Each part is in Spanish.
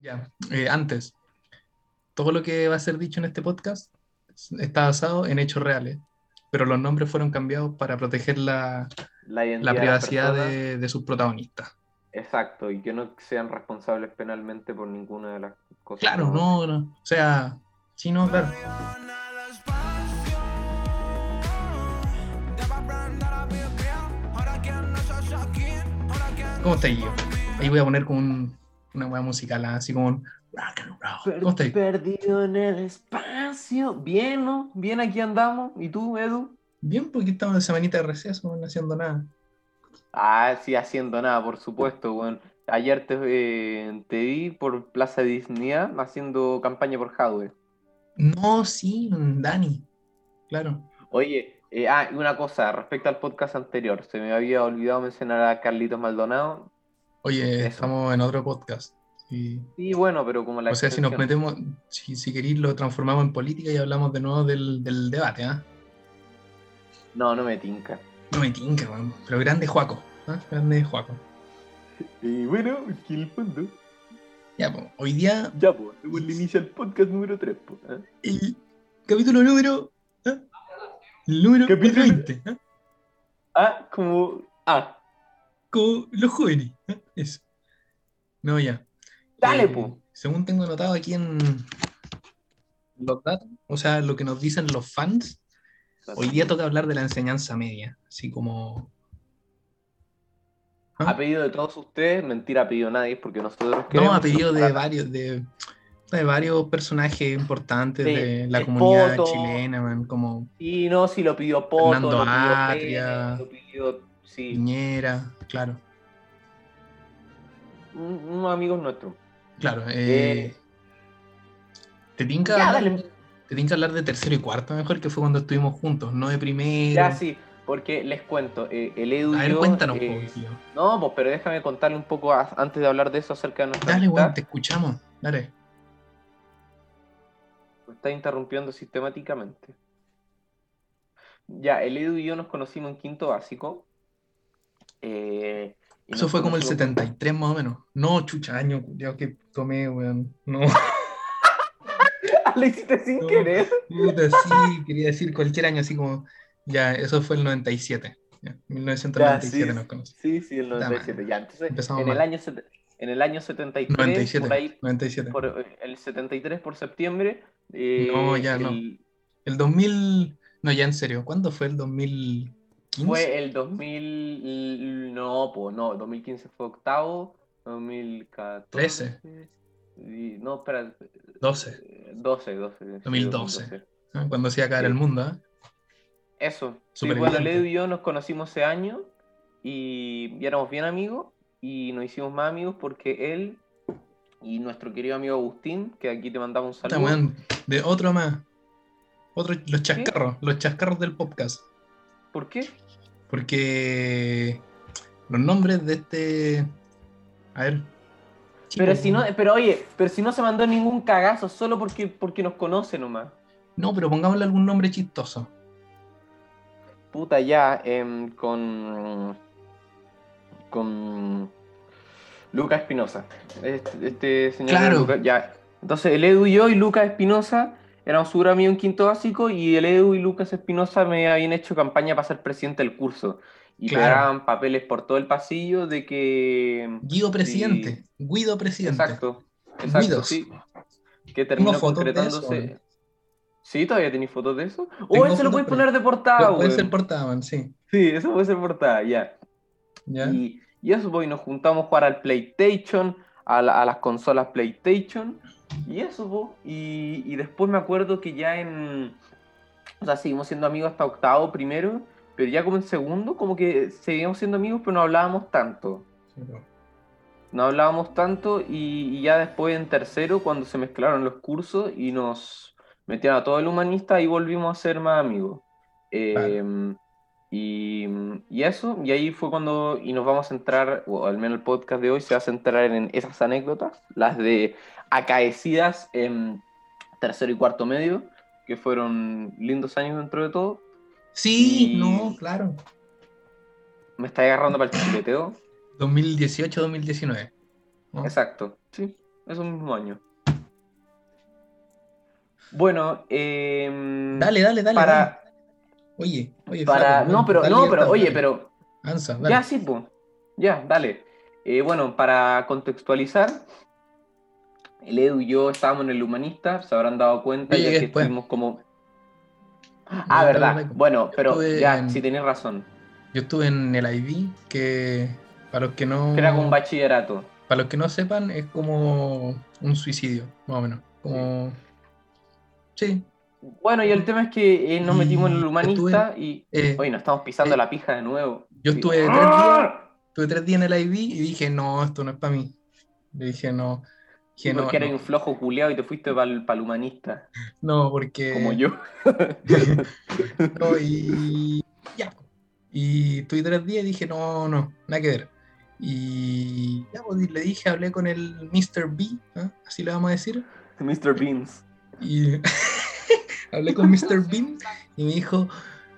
Ya, eh, antes, todo lo que va a ser dicho en este podcast está basado en hechos reales, pero los nombres fueron cambiados para proteger la, La, privacidad de, de sus protagonistas. Exacto, y que no sean responsables penalmente por ninguna de las cosas. Claro, no, no, o sea, sí, no, claro. ¿Cómo está yo? Ahí voy a poner como un- una hueá musical, así como un rock and roll. ¿Cómo estáis? Perdido en el espacio. Bien, ¿no? Bien, aquí andamos. ¿Y tú, Edu? Bien, porque estamos de semanita de receso, no haciendo nada. Ah, sí, haciendo nada, por supuesto, weón. Ayer te, eh, te vi por Plaza Disney haciendo campaña por hardware. No, sí, Dani, claro. Oye, eh, ah, y una cosa, respecto al podcast anterior, se me había olvidado mencionar a Carlitos Maldonado. Oye, Eso. estamos en otro podcast. sí. Sí, bueno, pero como la O sea, si nos metemos, si, si queréis, lo transformamos en política y hablamos de nuevo del, del debate, ¿ah? No, no me tinca. No me tinca. Pero grande Juaco, ¿ah? Grande Juaco. Y bueno, aquí el fondo. Ya, pues, hoy día, Ya, pues, le inicia el podcast número 3, pues. ¿eh? el capítulo número. ¿ah? El número Capítulo- 20, ¿ah? Ah, como. Ah, Como los jóvenes, ¿ah? Eso. No, ya. dale, Eh, pues. Según tengo anotado aquí en los datos, o sea, lo que nos dicen los fans, hoy día toca hablar de la enseñanza media, así como... ¿Ah? A pedido de todos ustedes, mentira, ha pedido nadie, porque nosotros No, a pedido de varios, de, de varios personajes importantes Sí, de la comunidad Poto. chilena, man, como Sí, no, si lo pidió Poto, Fernando lo pidió Atria. Pérez, lo pidió. Sí, Piñera, claro, un- unos amigos nuestros. claro. eh, Eh, ¿Te tinca hablar, hablar de tercero y cuarto mejor que fue cuando estuvimos juntos, no de primero? Ya, sí, porque les cuento, eh, el Edu A ver, yo, cuéntanos, tío. No, pues, pero déjame contarle un poco a- antes de hablar de eso acerca de nuestra Dale, weón, te escuchamos. Dale. Me está interrumpiendo sistemáticamente. Ya, el Edu y yo nos conocimos en quinto básico. Eh, Eso nos fue como el conocimos- 73 más o menos. No, chucha, año, culiao, que tomé, weón. No, Lo hiciste sin No. querer. puta, sí, quería decir cualquier año, así como. Ya, eso fue el 97. Ya, 1997 Ya, sí, nos conocimos. Sí, sí, el Puta 97. Ya, entonces, Empezamos en el, año, en el año 73, 97. por ahí, 97. por eh, el 73 por septiembre. eh, No, ya no. el- El 2000. No, ya en serio. ¿Cuándo fue el 2015? Fue el 2000. No, pues no, 2015 fue octavo. 2014. y- no, espera. 12. eh, 12, 12. sí, 2012. ¿ah? Cuando se iba a caer Sí. el mundo, ¿ah? Eso. Sí, bueno. Leo y yo nos conocimos ese año y, y éramos bien amigos y nos hicimos más amigos porque él y nuestro querido amigo Agustín, que aquí te mandamos un saludo. de otro más. Otro, los chascarros, los chascarros del podcast. ¿Por qué? Porque los nombres de este. A ver. Pero si no, pero oye, pero si no se mandó ningún cagazo solo porque, porque nos conoce nomás. No, pero pongámosle algún nombre chistoso. Puta, ya, em, con. con. Lucas Espinosa. Este, este señor. Claro. Ya. Entonces, el Edu y yo y Lucas Espinosa éramos súper amigos en quinto básico y el Edu y Lucas Espinosa me habían hecho campaña para ser presidente del curso. Y Claro. pegaban papeles por todo el pasillo de que. Guido presidente. Guido presidente. Exacto. Exacto, Guidos. sí. Que terminó eso, concretándose. ¿Sí? ¿Todavía tenéis fotos de eso? O eso lo puedes poner de portada, Pu- puede ser portada, sí. Sí, eso puede ser portada, ya. ¿Ya? Y, y eso, pues, y nos juntamos a jugar al PlayStation, a, la- a las consolas PlayStation, y eso, pues. Y, y después me acuerdo que ya en. O sea, seguimos siendo amigos hasta octavo primero, pero ya como en segundo, como que seguíamos siendo amigos, pero no hablábamos tanto. Sí, po. No hablábamos tanto, y, y ya después en tercero, cuando se mezclaron los cursos y nos metieron a todo el humanista, ahí volvimos a ser más amigos. Eh, y, y eso, y ahí fue cuando, y nos vamos a centrar, o al menos el podcast de hoy se va a centrar en esas anécdotas, las de acaecidas en tercero y cuarto medio, que fueron lindos años dentro de todo. Sí, Y- no, claro. Me está agarrando para el chileteo. 2018-2019. ¿no? Exacto, sí. esos mismos años. Bueno, eh, Dale, dale, dale. para, dale. Oye, oye. para, flaco, no, pero, dale no, pero, oye, dale. pero, Ansa, dale. ya sí, pues, ya, dale. Eh, bueno, para contextualizar, el Edu y yo estábamos en el humanista, se habrán dado cuenta Yo ya que después. estuvimos como... Ah, No, verdad, bueno, pero estuve ya, en- sí tenés razón, Yo estuve en el IB, que para los que no. que era como un bachillerato. Para los que no sepan, es como un suicidio, más o menos. Como. Sí. Bueno, y el tema es que eh, nos metimos en el estuve- humanista y... eh, Hoy nos estamos pisando eh, la pija de nuevo. yo Sí. estuve tres días, estuve tres días en el IB y dije, no, esto no es para mí. Le dije, no. Dije, no, porque eres no, un flojo culiado y te fuiste para el, humanista, no, porque. como yo. No, y ya. Y estuve tres días y dije, no, no, nada que ver. Y ya, pues, le dije, hablé con el Mr. B, así le vamos a decir. Mr. Beans. Y hablé con Mr. Bean y me dijo,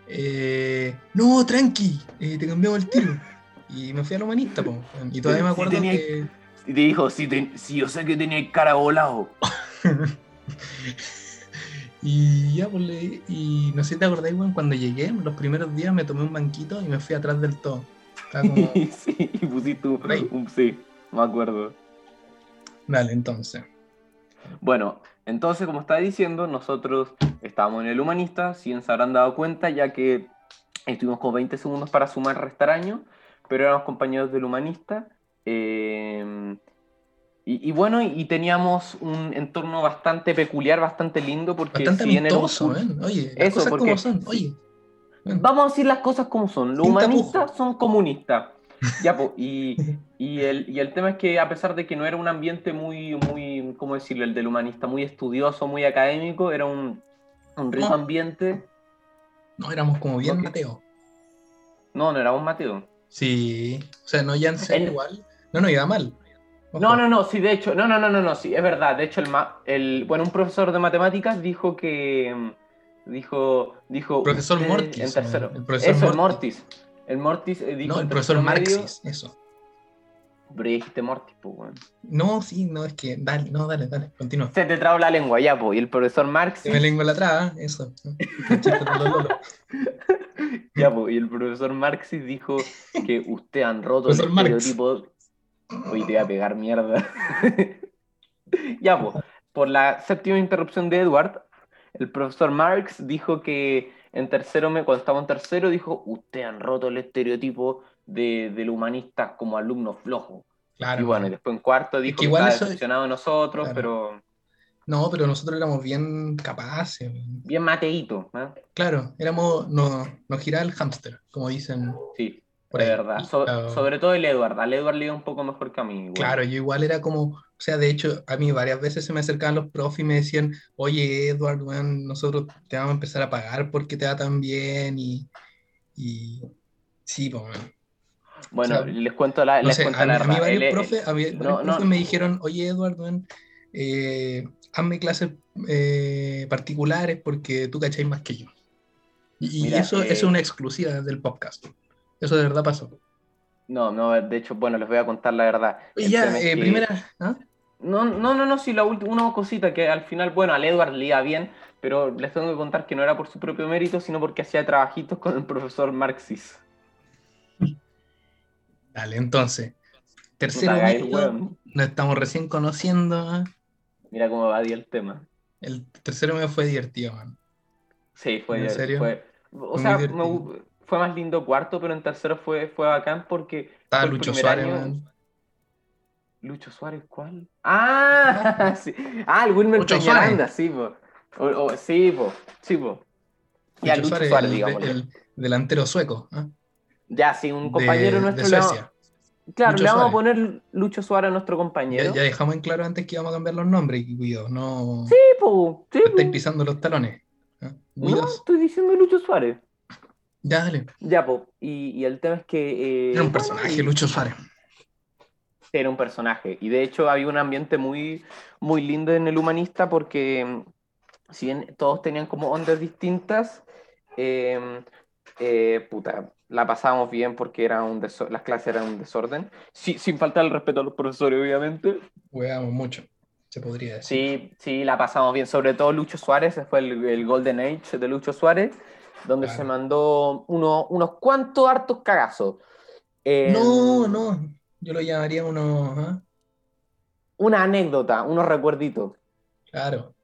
eh, no, tranqui, eh, te cambiamos el tiro. Y me fui al humanista, po. Y todavía me Sí, acuerdo tenía- que... Y te dijo, sí, te- sí, yo sé que tenía cara volado. y ya, pues, y no sé si te acordáis, weón, cuando llegué, los primeros días me tomé un banquito y me fui atrás del todo. Como, sí, y pusiste un, un- sí, me acuerdo. dale, entonces. Bueno, entonces, como estaba diciendo, nosotros estábamos en el humanista, si se habrán dado cuenta, ya que estuvimos como 20 segundos para sumar restar año, pero éramos compañeros del humanista. Eh, y, y bueno, y teníamos un entorno bastante peculiar, bastante lindo, porque Bastante si amistoso, curso- ¿eh? Oye, las Eso, cosas porque- como son, oye. Vamos a decir las cosas como son. Los Sin humanistas tapujos. son comunistas. Ya, po, y, y, el, y el tema es que a pesar de que no era un ambiente muy, muy, ¿cómo decirlo? El del humanista, muy estudioso, muy académico, era un, un rico No. ambiente. No, éramos como bien. Mateo. No, no éramos Mateo. Sí, o sea, no Janssen El- igual. No, no iba mal. Ojo. No, no, no, sí, de hecho, no, no, no, no, no, sí, es verdad. De hecho, el, ma- el bueno, un profesor de matemáticas dijo que, mm, dijo, dijo, Profesor usted Mortis, en tercero. el profesor Eso, el Mortis. Mortis. El Mortis eh, dijo No, el profesor medio- Marxis, eso. Pero ya dijiste Mortis, pues, weón. No, sí, no, es que, dale, no, dale, dale, continúa. Se te traba la lengua, ya, pues. Y el profesor Marxis, me lengua la traba, eso. Ya, pues. Y el profesor Marxis dijo que usted han roto el estereotipo. Hoy te voy a pegar mierda. ya, pues. Por la séptima interrupción de Edward, el profesor Marx dijo que en tercero, cuando estaba en tercero, dijo: Usted han roto el estereotipo de, del humanista como alumno flojo. Claro. y bueno, y después en cuarto dijo que que, igual estaba eso- decepcionado de nosotros, Claro. pero No, pero nosotros éramos bien capaces. bien mateíto. ¿eh? Claro, éramos, no, nos giraba el hámster, como dicen Sí, por de ahí. verdad. So- Claro. Sobre todo el Edward. Al Edward le iba un poco mejor que a mí. güey. Claro, yo igual era como, o sea, de hecho, a mí varias veces se me acercaban los profes y me decían, oye, Edward, nosotros te vamos a empezar a pagar porque te va tan bien y, y sí, pues. Bueno, o sea, les cuento la, No les sé, cuento a, mí- la a mí verdad. varios profes, a mí varios no, no. profes me dijeron, oye, Edward, weón, eh, hazme clases eh, particulares porque tú cacháis más que yo. Y, y Mira, eso, eh, eso es una exclusiva del podcast. Eso de verdad pasó. No, no, de hecho, bueno, les voy a contar la verdad. Oye, El ya, eh, que- primera, ¿ah? No, no, no, no, sí, la última, una cosita que al final, bueno, al Edward le iba bien, pero les tengo que contar que no era por su propio mérito, sino porque hacía trabajitos con el profesor Marxis. Dale, entonces, tercero Puta, weón. nos estamos recién conociendo. ¿ah? Mira cómo evadía el tema. El tercero medio fue divertido, man. Sí, fue. ¿En serio? fue- o sea, me fue más lindo cuarto, pero en tercero fue, fue bacán porque. Fue el Lucho Suárez, año-. Lucho Suárez, ¿cuál? Ah, sí. ah el Wilmer Lucho Peñaranda, sí, po. O- o- sí, po. Sí, po. Ya, Lucho Lucho Suárez, Suárez, el, digamos. el delantero sueco. ¿ah? Ya, sí, un De- compañero de nuestro. vamos- Suecia. claro, Lucho le vamos a Suárez. poner Lucho Suárez a nuestro compañero. ya dejamos en claro antes que íbamos a cambiar los nombres, y cuidado, no Sí, po. Sí, po. estáis pisando los talones. ¿ah? No, estoy diciendo Lucho Suárez. Ya, dale. Ya, po. Y, y el tema es que. eh, Era un personaje, y- Lucho Suárez. Era un personaje. Y de hecho había un ambiente muy, muy lindo en el humanista porque mm, si bien todos tenían como ondas distintas, eh, eh, puta, la pasábamos bien porque era un las clases eran un desorden. Sí, sin faltar el respeto a los profesores, obviamente. Jugábamos mucho. se podría decir. Sí, sí, la pasamos bien. Sobre todo Lucho Suárez, fue el, Golden Age de Lucho Suárez, donde se mandó uno, unos cuantos hartos cagazos. no, no, yo lo llamaría unos... ¿ah? Una anécdota, unos recuerditos. Claro.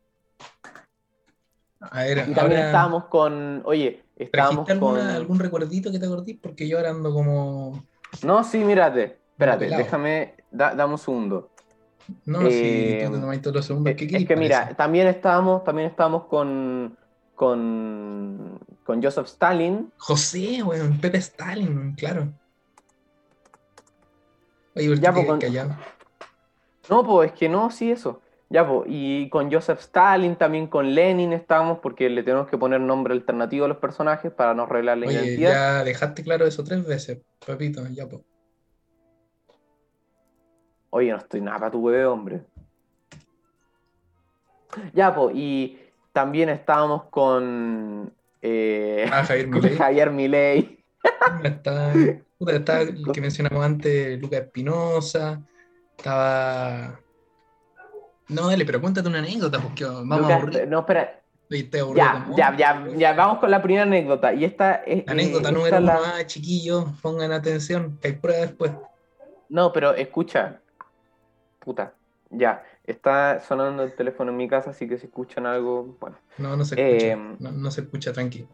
A ver, y también estábamos con, oye, estábamos con... algún recuerdito que te acordís? Porque yo ahora ando como... No, sí, mírate, espérate, déjame, dame un segundo. No, sí, tú te eh, todos los segundos que Es que mira, también estábamos, también estábamos con, con, con Joseph Stalin. José, bueno, Pepe Stalin, claro. Oye, ya, pues, No, pues es que no, sí, eso. Ya, pues, y con Joseph Stalin, también con Lenin estábamos, porque le tenemos que poner nombre alternativo a los personajes para no arreglar la Oye, Ya dejaste claro eso tres veces, papito, ya, pues. Oye, no estoy nada para tu bebé, hombre. Ya, pues, y también estábamos con eh, ah, Javier Milei. Javier Milei. Estaba el que mencionamos antes, Lucas Espinosa. Estaba. No, dale, pero cuéntate una anécdota, porque vamos a aburrir. No, espera. Ya, ya, ya, ya, vamos con la primera anécdota. Y esta es. Anécdota número uno, ah, chiquillos, pongan atención, que hay prueba después. No, pero escucha, puta, ya, está sonando el teléfono en mi casa, así que si escuchan algo, bueno. No, no se escucha, eh, no, se escucha, tranquilo.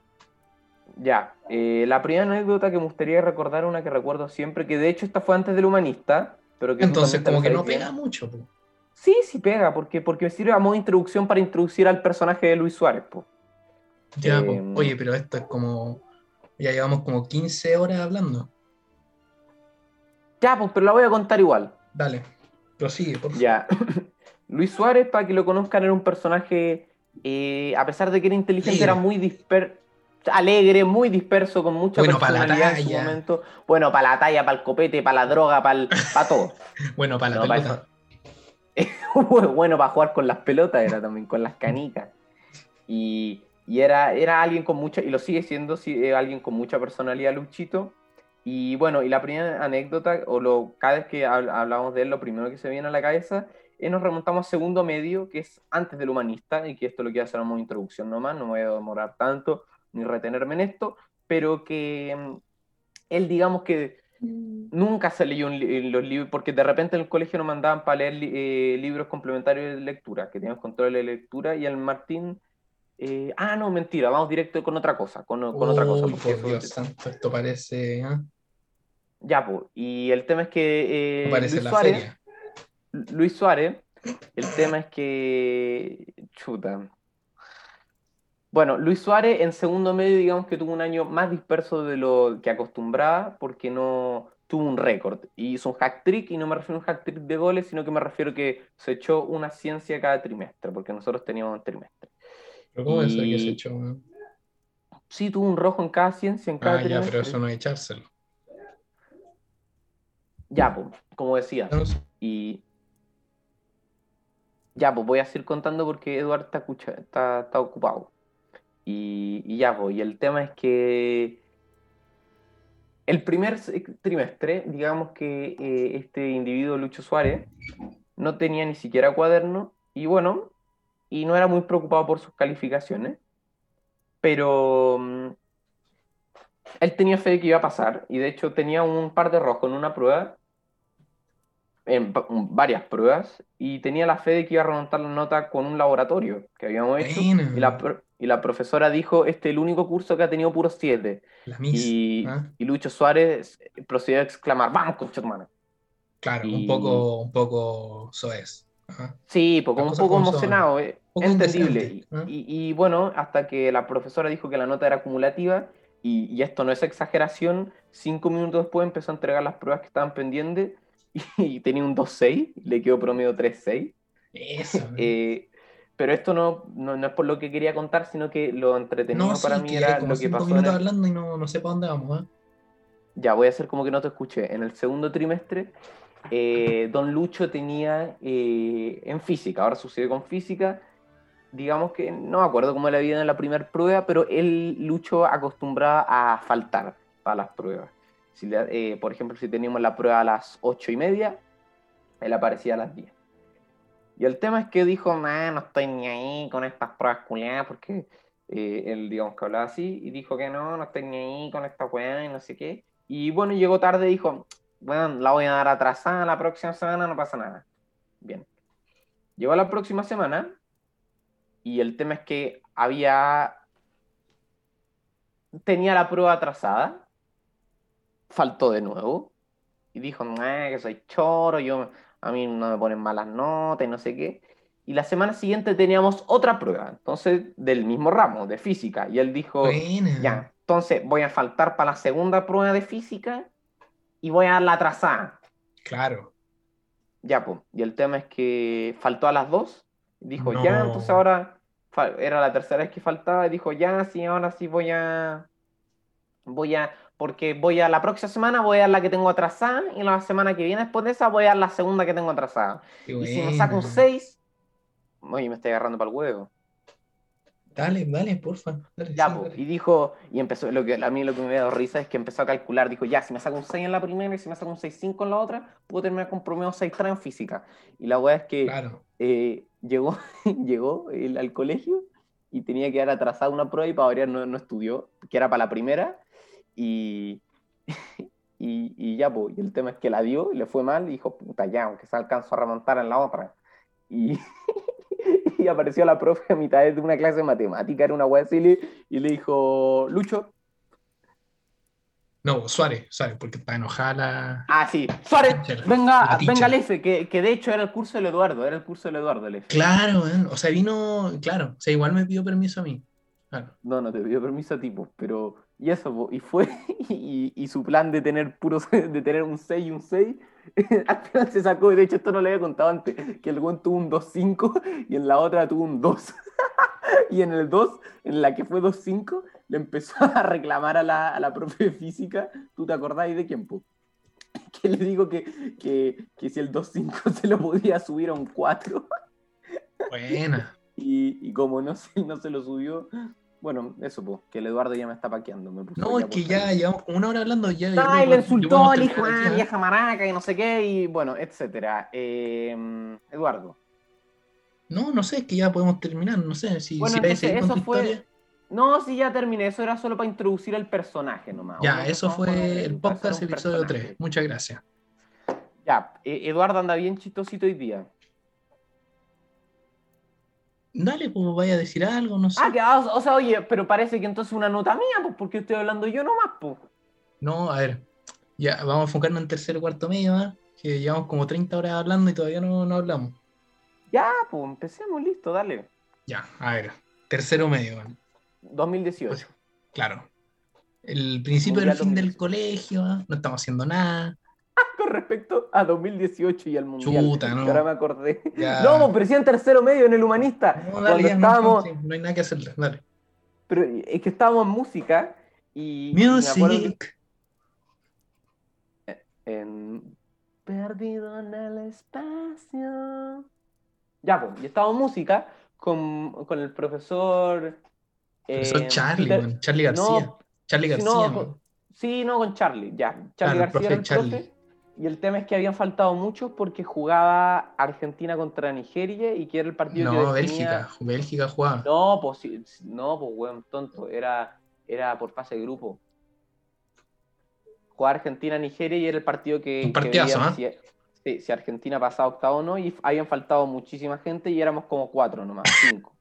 Ya, eh, la primera anécdota que me gustaría recordar, una que recuerdo siempre, que de hecho esta fue antes del humanista, pero que... Entonces como que no pega mucho, po. Sí, sí pega, porque, porque me sirve a modo de introducción para introducir al personaje de Luis Suárez, po. Ya, eh, oye, pero esto es como... Ya llevamos como 15 horas hablando. Ya, pues, pero la voy a contar igual. Dale. Prosigue, por favor. Ya. Luis Suárez, para que lo conozcan, era un personaje, eh, a pesar de que era inteligente, era muy disperso alegre, muy disperso, con mucha bueno, personalidad en su momento. Bueno, para la talla, para el copete, para la droga, para, para todo. bueno, para la pelota. bueno, para jugar con las pelotas era también, con las canicas. Y, y era, era alguien con mucha, y lo sigue siendo, sí, alguien con mucha personalidad, Luchito. Y bueno, y la primera anécdota, o lo, cada vez que hablamos de él, lo primero que se viene a la cabeza, es nos remontamos a segundo medio, que es antes del humanista, y que esto lo quiero hacer una introducción nomás, no me voy a demorar tanto ni retenerme en esto, pero que mm, él, digamos que mm. nunca se leyó en los libros, porque de repente en el colegio nos mandaban para leer eh, libros complementarios de lectura, que teníamos control de lectura, y el Martín eh, ah, no, mentira, vamos directo con otra cosa, con, otra cosa. Por Dios santo, esto parece... ¿eh? Ya, pues, y el tema es que... Eh, Luis, Suárez, Luis Suárez, el tema es que... Chuta. Bueno, Luis Suárez en segundo medio, digamos que tuvo un año más disperso de lo que acostumbraba, porque no tuvo un récord. Y hizo un hack trick, y no me refiero a un hack trick de goles, sino que me refiero a que se echó una ciencia cada trimestre, porque nosotros teníamos un trimestre. ¿Pero cómo es que se echó? Sí, tuvo un rojo en cada ciencia, en cada Ah, ya, pero eso no es echárselo. Ya, pues, como decía. Y. Ya, pues voy a seguir contando porque Eduardo está, está, ocupado. Y, ya, pues, y el tema es que el primer trimestre, digamos que eh, este individuo, Lucho Suárez, no tenía ni siquiera cuaderno. Y bueno, y no era muy preocupado por sus calificaciones, pero mm, él tenía fe de que iba a pasar y de hecho tenía un par de rojos en una prueba, en varias pruebas, y tenía la fe de que iba a remontar la nota con un laboratorio que habíamos hecho. Y la, y la, profesora dijo, este es el único curso que ha tenido puros 7. Y, ¿ah? y, Lucho Suárez procedió a exclamar, vamos, con hermano. Claro, un poco, un poco soez. Sí, porque un poco emocionado, eh, entendible. Y, bueno, hasta que la profesora dijo que la nota era acumulativa, y, esto no es exageración, cinco minutos después empezó a entregar las pruebas que estaban pendientes y, tenía un 2.6, le quedó promedio 3.6. Eso. eh, pero esto no, no, es por lo que quería contar, sino que lo entretenido para mí era lo que pasó. minutos hablando y no, no sé para dónde vamos. ¿eh? Ya, voy a hacer como que no te escuché. En el segundo trimestre eh, don Lucho tenía eh, en física, ahora sucede con física, digamos que no me acuerdo cómo le había en la primera prueba, pero él, Lucho, acostumbraba a faltar para las pruebas. Si eh, por ejemplo, si teníamos la prueba a las ocho y media, él aparecía a las 10. Y el tema es que dijo, nah, no estoy ni ahí con estas pruebas culiadas, porque eh, él, digamos que hablaba así, y dijo que no, no estoy ni ahí con esta weá y no sé qué. Y bueno, llegó tarde dijo, bueno, la voy a dar atrasada la próxima semana, no pasa nada. Bien. Llegó la próxima semana y el tema es que había... Tenía la prueba atrasada, faltó de nuevo y dijo, que soy choro, yo, a mí no me ponen malas notas y no sé qué. Y la semana siguiente teníamos otra prueba, entonces del mismo ramo, de física. Y él dijo, ya, entonces voy a faltar para la segunda prueba de física y voy a dar la atrasada. Claro. Ya, pues. Y el tema es que faltó a las dos. Dijo, ya, entonces ahora era la tercera vez que faltaba. Y dijo, ya, sí, ahora sí voy a. Voy a. Porque voy a la próxima semana, voy a la que tengo atrasada. Y la semana que viene después de esa, voy a la segunda que tengo atrasada. y si me saco un 6, oye, me estoy agarrando para el huevo. Dale, dale, porfa. ya, y dijo, y empezó, lo que a mí lo que me dio risa es que empezó a calcular, dijo, ya, si me saco un 6 en la primera y si me saco un 6-5 en la otra, puedo terminar con promedio 6-3 en física. Y la weá es que eh, llegó, llegó al colegio y tenía que dar atrasada una prueba y para variar no, no estudió, que era para la primera, y, y, y, ya, pues, y el tema es que la dio, y le fue mal, y dijo, puta, ya, aunque se alcanzó a remontar en la otra. Y, y apareció la profe a mitad de una clase de matemática, era una wea así, y le dijo, Lucho. No, Suárez, Suárez, porque está enojada la... Ah, sí, Suárez, venga, venga al F, que, que, de hecho era el curso del Eduardo, era el curso del Eduardo el F. Claro, o sea, vino, claro, o sea, igual me pidió permiso a mí. Claro. No, no te pidió permiso a ti, pues, pero, y eso, y fue, y, y, su plan de tener puros, de tener un 6 y un 6, al final se sacó, de hecho esto no lo había contado antes, que el buen tuvo un 2-5 y en la otra tuvo un 2. y en el 2, en la que fue 2-5, le empezó a reclamar a la, a la profe de física, ¿tú te acordás de quién? Que le digo que, que, que si el 2-5 se lo podía subir a un 4. Buena. Y, y como no se, no se lo subió, bueno, eso, pues, que el Eduardo ya me está paqueando. no, es que ya llevamos una hora hablando. Ya, y le insultó, le dijo, ah, vieja maraca y no sé qué, y bueno, etcétera. Eh, Eduardo. No, no sé, es que ya podemos terminar, no sé. Si, bueno, si eso fue. No, sí, ya terminé. Eso era solo para introducir el personaje nomás. Ya, eso fue el podcast episodio 3. Muchas gracias. Ya, e-, Eduardo anda bien chistosito hoy día. Dale, pues vaya a decir algo, no sé. Ah, que, ah, o sea, oye, pero parece que entonces una nota mía, pues porque estoy hablando yo nomás, pues. No, a ver, ya, vamos a enfocarnos en tercero cuarto medio, ¿eh? que llevamos como 30 horas hablando y todavía no, no hablamos. Ya, pues empecemos, listo, dale. Ya, a ver, tercero medio. ¿eh? 2018. Pues, claro. El principio del fin del colegio, ¿eh? no estamos haciendo nada. Respecto a 2018 y al Mundial. Chuta, no. Ahora me acordé. No, pero sí en tercero medio en el humanista. No, dale, estábamos... no, hay nada que hacer, dale. Pero es que estábamos en música y... Music. En... Perdido en el espacio. Ya, pues, y estábamos en música con, con el profesor... Profesor eh, Charlie, Charlie García. Charlie García. No, sí, no, con Charlie, ya. Charlie García el profe. Y el tema es que habían faltado muchos porque jugaba Argentina contra Nigeria y que era el partido no, Bélgica, Bélgica jugaba. No, pues, no, pues, weón, tonto. Era, era por fase de grupo. Jugaba Argentina-Nigeria y era el partido que. Un partidazo, si, si, Argentina pasaba octavo o no, y habían faltado muchísima gente y éramos como cuatro nomás, cinco.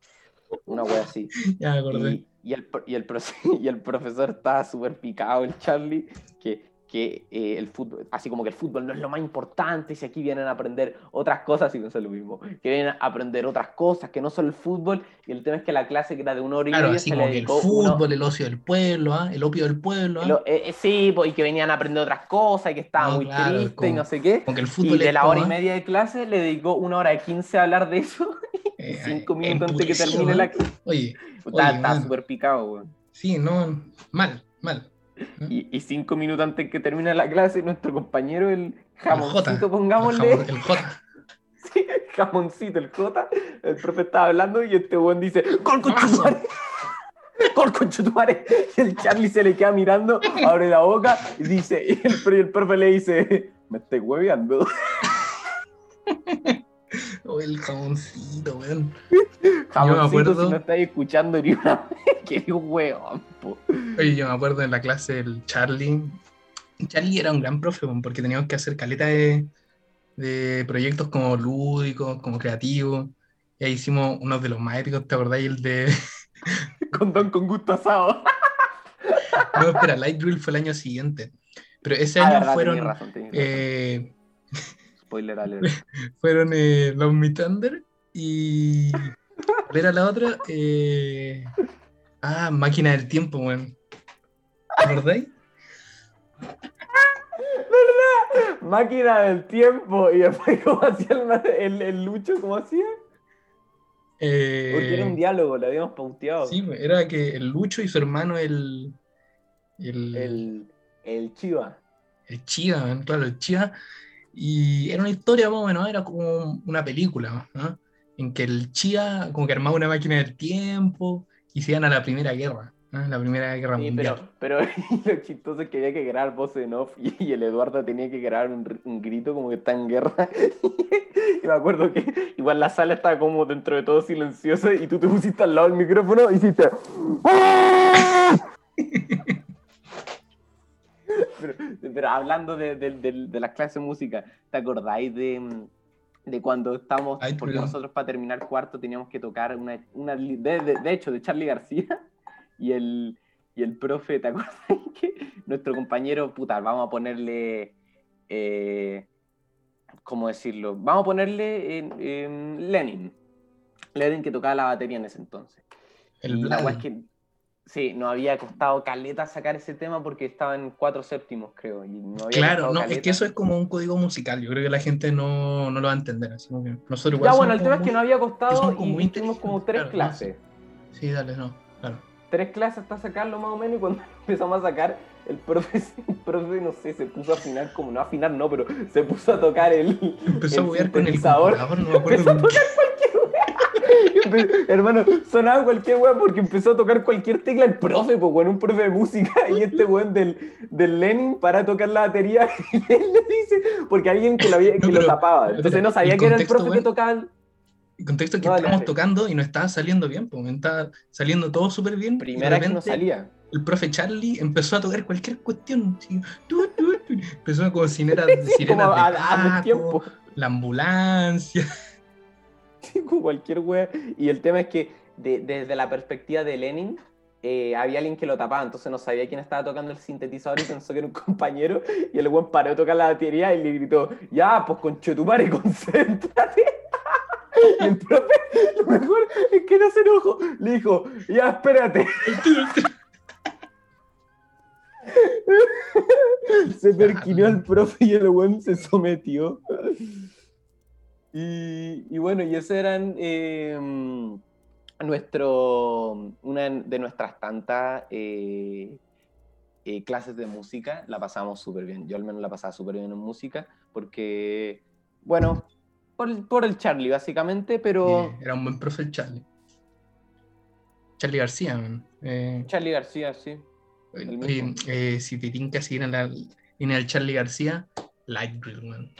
Una wea así. ya me acordé. Y, el, y, el, y el profesor estaba súper picado, el Charlie, que que eh, el fútbol, así como que el fútbol no es lo más importante, si aquí vienen a aprender otras cosas, y no es lo mismo, que vienen a aprender otras cosas, que no son el fútbol, y el tema es que la clase que era de una hora y claro, así como que el fútbol, el ocio del pueblo, ¿ah? el opio del pueblo. ¿ah? Eh, eh, sí, y que venían a aprender otras cosas, y que estaba muy triste, y no sé qué. El fútbol y de la hora y media de clase le dedicó una hora y quince a hablar de eso, y cinco minutos antes de que termine la clase. Oye, está súper picado, güey. Sí, no, mal, mal. Y, cinco minutos antes que termine la clase, nuestro compañero, el jamoncito, pongámosle. El, J. Sí, el jamoncito, el J. El profe estaba hablando y este buen dice: ¡Gol conchetumare! ¡Gol conchetumare! Y el Charlie se le queda mirando, abre la boca y dice: Y el, profe le dice: Me estoy hueveando. O el jamoncito, weón. Jamoncito, me acuerdo- si no estáis escuchando ni una que weón, po. Oye, yo me acuerdo en la clase del Charlie. Charlie era un gran profe, weón, porque teníamos que hacer caleta de, de proyectos como lúdicos, como creativos. Y ahí hicimos uno de los más épicos, ¿te acordáis? El de. Condón con gusto asado. No, espera, Light Drill fue el año siguiente. Pero ese Ah, año verdad, fueron. razón. eh, Spoiler alert. fueron eh, Love Me Thunder y. ¿Cuál era la otra? Eh, ah, Máquina del Tiempo, weón. ¿Te acordáis? Máquina del tiempo. Y después, ¿cómo hacía el, el, el Lucho? ¿Cómo hacía? Porque era un Eh, diálogo, lo habíamos pauteado. sí, era que el Lucho y su hermano, el. El, El, el Chiva. el Chida, man, claro, el Chida. Y era una historia más o menos, era como una película, ¿no? En que el Chida como que armaba una máquina del tiempo y se iban a la Primera Guerra, ¿no? La Primera Guerra Sí, Mundial. pero, pero lo chistoso es que había que grabar voz en off y, y el Eduardo tenía que grabar un, un grito como que está en guerra. y me acuerdo que igual la sala estaba como dentro de todo silenciosa y tú te pusiste al lado del micrófono y hiciste... pero, pero hablando de, de, de- de las clases de música, ¿te acordáis de, de cuando estábamos, Ay, porque nosotros para terminar cuarto teníamos que tocar una, una de, de- de hecho, de Charlie García y el, y el profe, ¿te acuerdas que nuestro compañero, puta, vamos a ponerle, eh, ¿cómo decirlo? Vamos a ponerle en- en Lenin. Lenin que tocaba la batería en ese entonces. El la es que, sí, nos había costado caleta sacar ese tema porque estaba en cuatro séptimos, creo. Y nos había Claro, no, es que eso es como un código musical. Yo creo que la gente no, no lo va a entender. Así como que nosotros Ya, bueno, el tema es que nos había costado y tuvimos como tres claro, no clases. Sí, dale, no, claro. Tres clases hasta sacarlo más o menos y cuando empezamos a sacar, el profe, el profe, no sé, se puso a afinar, como no a afinar, no, pero se puso a tocar el, Empezó a jugar con el computador, no me acuerdo Empezó a tocar cualquier. Hermano, sonaba cualquier weá porque empezó a tocar cualquier tecla el profe, pues bueno, un profe de música y este weón del, del Lenin para tocar la batería y él le dice, porque alguien que lo, había, que No, lo tapaba, entonces no sabía que era el profe que weón. tocaba el- El contexto es que No, dale. tocando y no estaba saliendo bien, pues estaba saliendo todo súper bien. primera vez no salía. El profe Charlie empezó a tocar cualquier cuestión. Empezó con sirenas, Sí, como sirenas de a, a Paco, tiempo. la ambulancia. Cualquier wea. Y el tema es que de- desde la perspectiva de Lenin, eh, había alguien que lo tapaba, entonces no sabía quién estaba tocando el sintetizador y pensó que era un compañero. Y el weón paró de tocar la batería y le gritó: Ya, pues con Chetumare, concéntrate. Y el profe, lo mejor es que no se enojó, le dijo: Ya, espérate. Se perquinó el profe y el weón se sometió. Y, y bueno, y esas eran eh, nuestro, una de nuestras tantas eh, eh, clases de música. La pasamos súper bien. Yo al menos la pasaba súper bien en música porque, bueno, por, el- por el Charlie básicamente, pero era un buen profe el Charlie. Charlie García, man. Eh, Charlie García, sí. el oye, si te tinca seguir en la línea del Charlie García, Light Drill, man.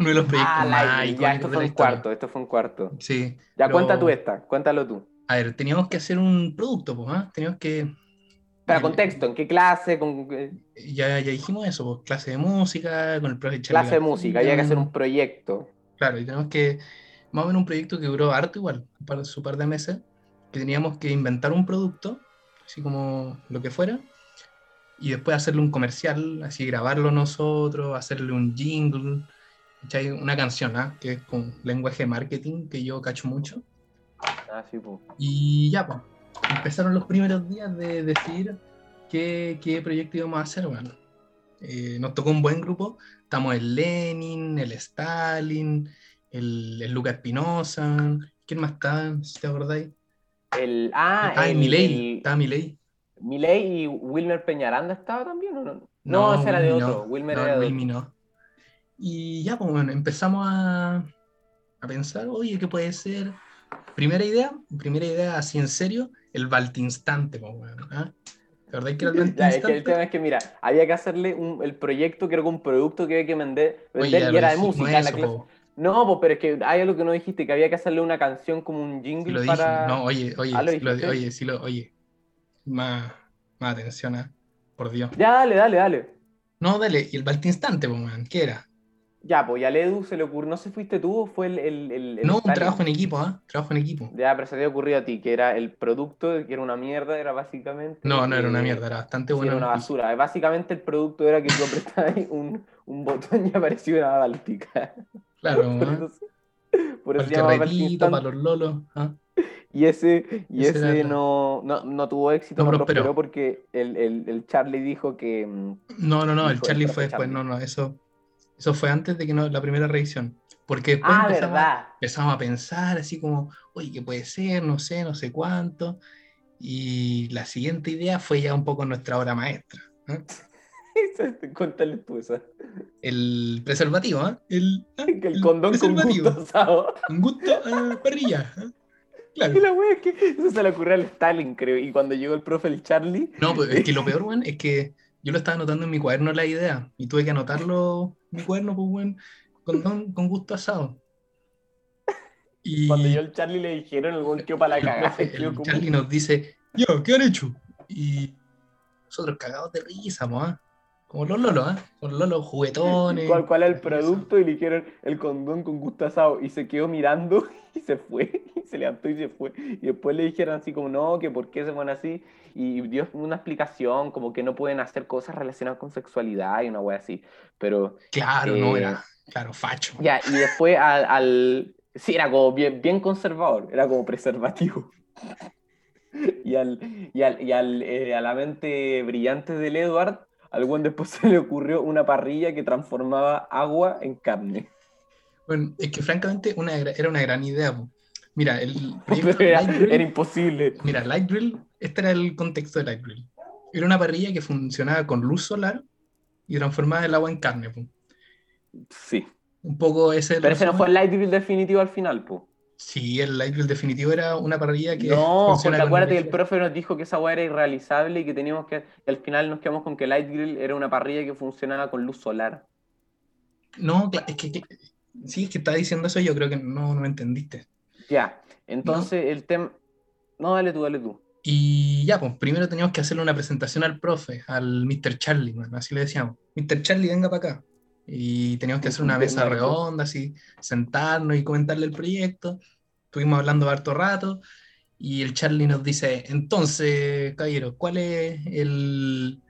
Uno de los proyectos Ah, más icónicos ya, esto de fue la un historia. cuarto, esto fue un cuarto. Sí. Ya pero- cuenta tú esta, cuéntalo tú. A ver, teníamos que hacer un producto, pues, ¿ah? Teníamos que. Para el- contexto, ¿en qué clase? ¿Con Ya, ya dijimos eso, pues, clase de música, con el profe Charlie clase de música? Había que hacer un proyecto. Claro, y tenemos que. Más o menos un proyecto que duró harto igual, un par, su par de meses, que teníamos que inventar un producto, así como lo que fuera, y después hacerle un comercial, así grabarlo nosotros, hacerle un jingle, ¿cachai? Una canción, ¿ah? Que es con lenguaje de marketing, que yo cacho mucho. Ah, sí, pues. Y ya, pues, empezaron los primeros días de decidir qué, qué proyecto íbamos a hacer, bueno. Eh, nos tocó un buen grupo, estamos el Lenin, el Stalin, el, el Lucas Espinosa, ¿quién más está? Si te acordáis. El, ah, estaba el, Milei, el- estaba Milei. Milei y Wilmer Peñaranda estaba también, ¿o no? No, ese era de otro. no. Wilmer No, era de no. Y ya, pues bueno, empezamos a, a pensar, oye, ¿qué puede ser? Primera idea, primera idea así en serio, el Baltinstante, pues bueno. ¿ah? ¿Te acordás que era el Ya, es que el tema es que, mira, había que hacerle un- el proyecto que era un producto que había que vender, vender y era de música. la clase-. No, pues, pero es que hay algo que no dijiste, que había que hacerle una canción como un jingle Lo dije. para. No, oye, oye, Ah, ¿lo oye, sí lo, oye. Más, más atención, ¿ah? por Dios. Ya, dale, dale, dale. No, dale, y el Baltinstante, pues, man, ¿qué era? Ya, pues, y al Edu se le ocurrió, no sé, fuiste tú o fue el. el, el- el No, un trabajo en equipo, ¿ah? Trabajo en equipo. Ya, pero se te había ocurrido a ti, que era el producto, que era una mierda, era básicamente. No, no era una mierda, era bastante sí, bueno. era una basura. Básicamente el producto era que tú apretabas un, un botón y aparecía una báltica. Claro, Por eso, por Para eso el para los lolos. ¿ah? Y ese, y Ese no, no, no tuvo éxito, No no, prosperó. porque el, el, el Charlie dijo que. mm, No, no, no, el el Charlie fue después, Charlie. no, no, eso, eso fue antes de que no, la primera revisión. Porque después Ah, empezamos, empezamos a pensar así como, oye, ¿qué puede ser? No sé, no sé cuánto. Y la siguiente idea fue ya un poco nuestra obra maestra. ¿ah? Cuéntale tú esa. El preservativo, ¿ah? El, ¿ah? Que el condón con gusto asado. Un gusto a parrilla. ¿ah? Claro. Y la wea es que eso se le ocurrió al Stalin, creo. Y cuando llegó el profe, el Charlie. No, pues es que lo peor, weón, es que yo lo estaba anotando en mi cuaderno la idea y tuve que anotarlo mi cuaderno, pues, weón, con, con, gusto asado. Y Cuando yo al Charlie le dijeron, el weón quedó para la cagada. el Charlie nos dice, yo, ¿qué han hecho? Y nosotros cagados de risa, mo, ¿ah? Como los lolos, ¿ah? Con los lolos juguetones. ¿Cuál, cuál es el producto? Y le dijeron el condón con gusto asado. Y se quedó mirando y se fue. Y se levantó y se fue. Y después le dijeron así como, no, que por qué se ponen así. Y dio una explicación, como que no pueden hacer cosas relacionadas con sexualidad y una wea así. Pero Claro, no Eh, era, claro, facho. ya, y después al, al- Sí, era como bien, bien conservador, era como preservativo. Y, al, y, al, y al, eh, a la mente brillante del Edward, al buen después se le ocurrió una parrilla que transformaba agua en carne. Bueno, es que francamente una, era una gran idea. po. Mira, el proyecto era, era imposible. Mira, Light Grill, este era el contexto de Light Grill. Era una parrilla que funcionaba con luz solar y transformaba el agua en carne. po. Sí. Un poco ese. Pero ese no fue el light grill definitivo al final, po. Sí, el Light Grill definitivo era una parrilla que. No, porque acuérdate que el profe nos dijo que esa weá era irrealizable y que teníamos que. y al final nos quedamos con que Light Grill era una parrilla que funcionaba con luz solar. No, es que, que- Sí, es que estaba diciendo eso, yo creo que no, no me entendiste. Ya. Entonces el tema. No, dale tú, dale tú. Y ya, pues primero teníamos que hacerle una presentación al profe, al Mr. Charlie, así le decíamos. Mr. Charlie, venga para acá. Y teníamos que hacer una mesa redonda, así, sentarnos y comentarle el proyecto. Estuvimos hablando harto rato. Y el Charlie nos dice, entonces, caballero, ¿cuál es el,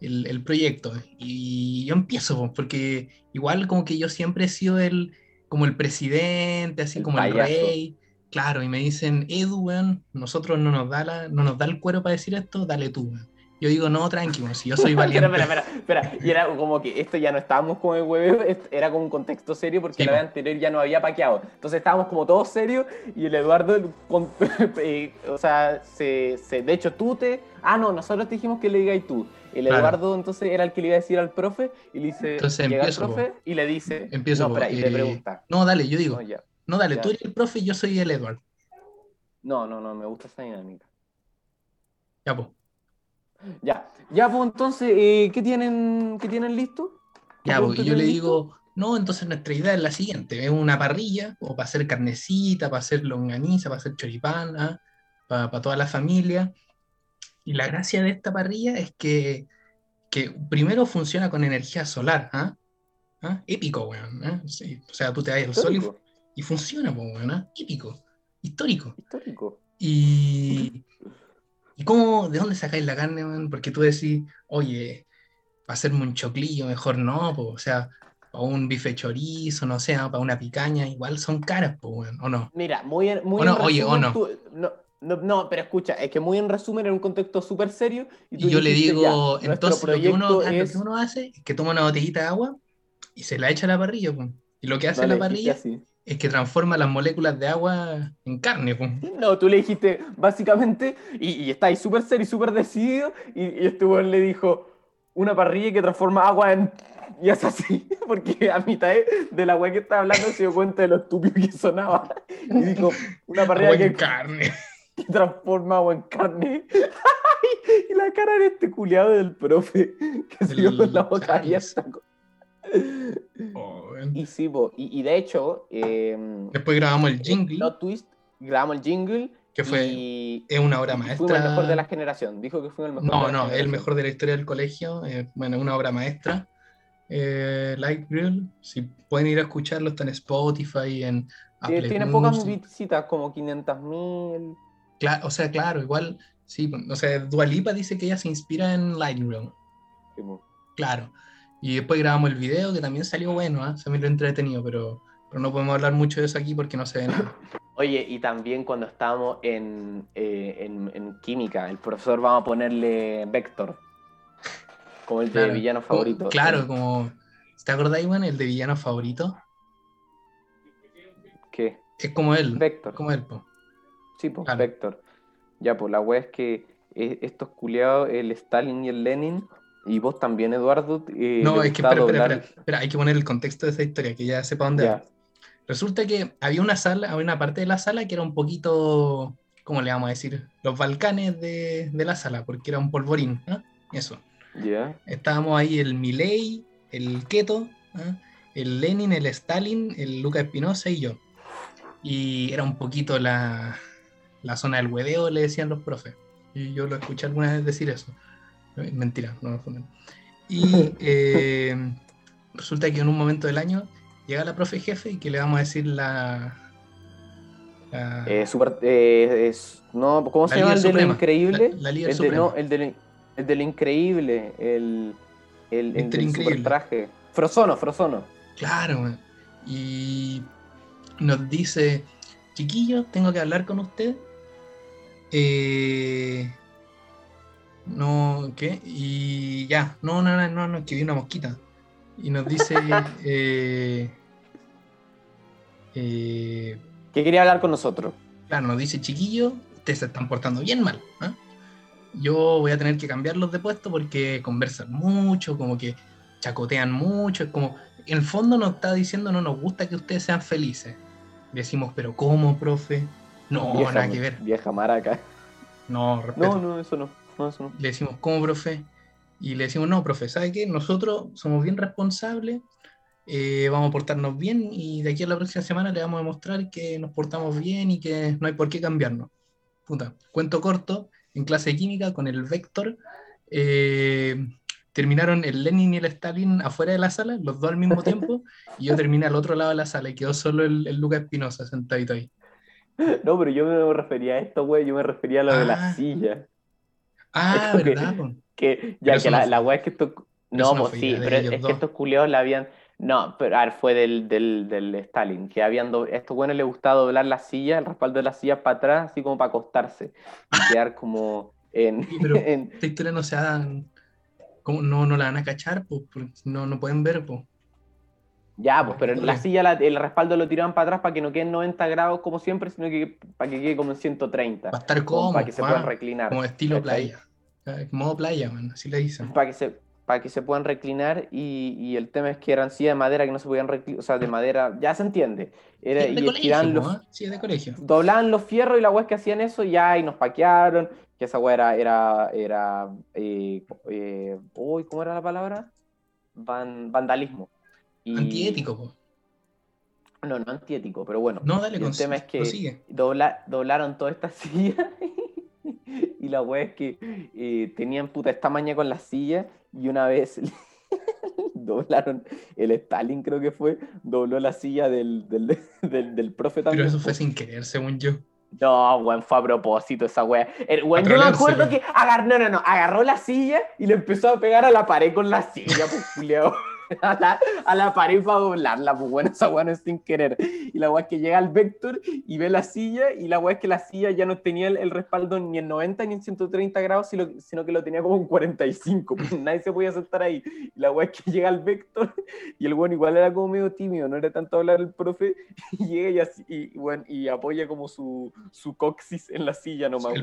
el, el proyecto? Y yo empiezo, porque igual como que yo siempre he sido el, como el presidente, así El como el payaso. rey. Claro, y me dicen, Edu, weón, nosotros no nos da la, no nos da el cuero para decir esto, dale tú, weón. Yo digo, no, tranquilo, si yo soy valiente. Espera, espera, espera, espera. Y era como que esto ya no estábamos con el hueveo, era como un contexto serio porque Sí, la vez anterior ya no había paqueado. Entonces estábamos como todos serios y el Eduardo, con- eh, o sea, se, se- de hecho tú te... Ah, no, nosotros te dijimos que le digáis tú. El Claro. Eduardo entonces era el que le iba a decir al profe y le dice, Entonces empiezo, el profe y le dice, Empiezo, no, espera, y eh, te pregunta. No, dale, yo digo, No, ya. no, dale, ya. tú eres el profe y yo soy el Edward. no, no, no, me gusta esa dinámica. Ya, pues. Ya, ya, pues entonces, eh, ¿qué tienen, qué tienen listo? ¿Qué Ya, pues, yo le listo? digo, no, entonces nuestra idea es la siguiente, es una parrilla, o para hacer carnecita, para hacer longaniza, para hacer choripán, ¿ah? para, toda la familia. Y la gracia de esta parrilla es que, que primero funciona con energía solar, ¿ah? ¿Ah? Épico, weón. ¿ah? Sí, O sea, tú te vas al sol y, funciona, pues, weón. ¿ah? Épico, histórico. histórico. Y, ¿y cómo, de dónde sacáis la carne, man? Porque tú decís, oye, para hacerme un choclillo, mejor no, po, o sea, para un bife chorizo, no sé, para una picaña, igual son caras, weón, ¿o no? Mira, muy en, muy O no, en oye, o no. tú- no, no, no, pero escucha, es que muy en resumen, en un contexto súper serio. Y, tú Y yo le digo, ya, entonces lo que, uno, proyecto ah, lo es- que uno hace es que toma una botellita de agua y se la echa a la parrilla, po. Y lo que hace la parrilla. Es que transforma las moléculas de agua en carne, po. No, tú le dijiste, básicamente, y, y está ahí súper serio y súper decidido, y, y este weón le dijo, una parrilla que transforma agua en... Y es así, porque a mitad de, la weá que estaba hablando se dio cuenta de lo estúpido que sonaba. Y dijo, una parrilla Agua en que, carne. que transforma agua en carne. y la cara de este culiado del profe, que se quedó con la boca abierta. Oh. Y sí, po, y, y de hecho, em, Después grabamos el jingle, Plot Twist, grabamos el jingle. que fue y, es una obra maestra. fuimos el mejor de la generación. Dijo que fuimos el mejor. No, de la no, el generación. mejor de la historia del colegio. eh, bueno, una obra maestra. Eh, Light Grill, si pueden ir a escucharlo, está en Spotify, en Apple tiene pocas Music. visitas, como 500 mil. Cla- o sea, claro, igual, sí, o sea, Dua Lipa dice que ella se inspira en Lightroom, claro. Y después grabamos el video, que también salió bueno, se me lo entretenido, pero, pero no podemos hablar mucho de eso aquí porque no se ve nada. Oye, y también cuando estábamos en, eh, en, en química, el profesor vamos a ponerle Vector. Como el de villano como- favorito. claro, como, ¿te acordáis, Iván, el de villano favorito? ¿Qué? Es como él, Vector. como él, po. Sí, pues, Claro. Vector. Ya, pues la wea es que eh, estos culiados, el Stalin y el Lenin, y vos también, Eduardo. eh, No, es que espera, espera, doblar- espera, espera, hay que poner el contexto de esa historia, que ya sepa dónde va. Resulta que había una sala, había una parte de la sala que era un poquito, ¿cómo le vamos a decir? Los Balcanes de, de la sala, porque era un polvorín, ¿ah? Eso. Ya. Estábamos ahí el Milei, el Keto, ¿ah? el Lenin, el Stalin, el Luca Espinosa y yo. Y era un poquito la, la zona del hueveo, le decían los profes. Y yo lo escuché alguna vez decir eso. Eh, Mentira, no lo funden. Y eh, resulta que en un momento del año llega la profe jefe y que le vamos a decir la. la- Eh, super- eh, es- no, ¿Cómo La se llama el de lo suprema. increíble? La- la el, de, no, el, del, el del increíble, el, el, el del Increíble. super traje. Frozono, Frozono. Claro, weón. y nos dice, chiquillos, tengo que hablar con usted. Eh, no, ¿qué? Y ya, no, no, no, no, no, que vi una mosquita. Y nos dice, eh, eh, Que quería hablar con nosotros. claro, nos dice, chiquillos, ustedes se están portando bien mal. ¿ah? Yo voy a tener que cambiarlos de puesto porque conversan mucho, como que chacotean mucho, es como, en el fondo nos está diciendo no nos gusta que ustedes sean felices. Decimos, pero ¿cómo, profe? No, vieja, nada que ver. Vieja maraca. No, respeto. No, no, eso no. Eso. Le decimos, ¿cómo, profe? Y le decimos, no, profe, ¿sabe qué? Nosotros somos bien responsables, eh, vamos a portarnos bien y de aquí a la próxima semana le vamos a demostrar que nos portamos bien y que no hay por qué cambiarnos. Puta, cuento corto, en clase de química con el Vector, eh, terminaron el Lenin y el Stalin afuera de la sala, los dos al mismo tiempo, y yo terminé al otro lado de la sala y quedó solo el, el Lucas Espinosa sentadito ahí. No, pero yo no me refería a esto, güey. Yo me refería a lo de Ah. la silla. Ah, que- ¿verdad? Que, ya que no la, la weá es que eso No, no pues sí, pero es dos. que estos culiados la habían. No, pero a ver, fue del, del, del Stalin, que habían do... estos buenos les gustaba doblar la silla, el respaldo de la silla para atrás, así como para acostarse y quedar como en. Sí, pero- en- esta historia no se dan, ¿cómo? No, no la van a cachar, pues, no, no pueden ver, pues. Ya, pues, pero la silla, la- el respaldo lo tiraban para atrás para que no queden 90 grados como siempre, sino que para que quede como en 130. Va a estar cómodo, para que se puedan reclinar. como estilo playa. Modo playa, man, así le dicen. para que se para que se puedan reclinar y, y el tema es que eran sillas de madera que no se podían reclinar, o sea, de madera, ya se entiende. Era, Sí, de y colegio, los, es de colegio. doblaban los fierros y la weá que hacían eso y ya y nos paquearon, que esa weá era, era, era eh, eh, uy, ¿cómo era la palabra? Van, vandalismo. Y- Antiético, pues. No, no antiético, pero bueno. No, dale, el tema es que dobla- doblaron toda esta silla y la wea es que eh, tenían puta esta maña con la silla y una vez doblaron el Stalin creo que fue, dobló la silla del, del, del, del profe Pero también. eso fue sin querer, según yo. No, weón, fue a propósito esa wea. El, weón, yo me acuerdo que agar, no, no, no, agarró la silla y le empezó a pegar a la pared con la silla, pues. A la, a la pared para doblarla, pues bueno, esa weá no es sin querer. Y la weá es que llega al Vector y ve la silla, y la weá es que la silla ya no tenía el, el respaldo ni en 90 ni en 130 grados, sino, sino que lo tenía como en 45, pues nadie se podía sentar ahí. Y la weá es que llega al Vector, y el weón igual era como medio tímido, no era tanto hablar el profe, y llega y, así, y, weón, y apoya como su, su coxis en la silla nomás.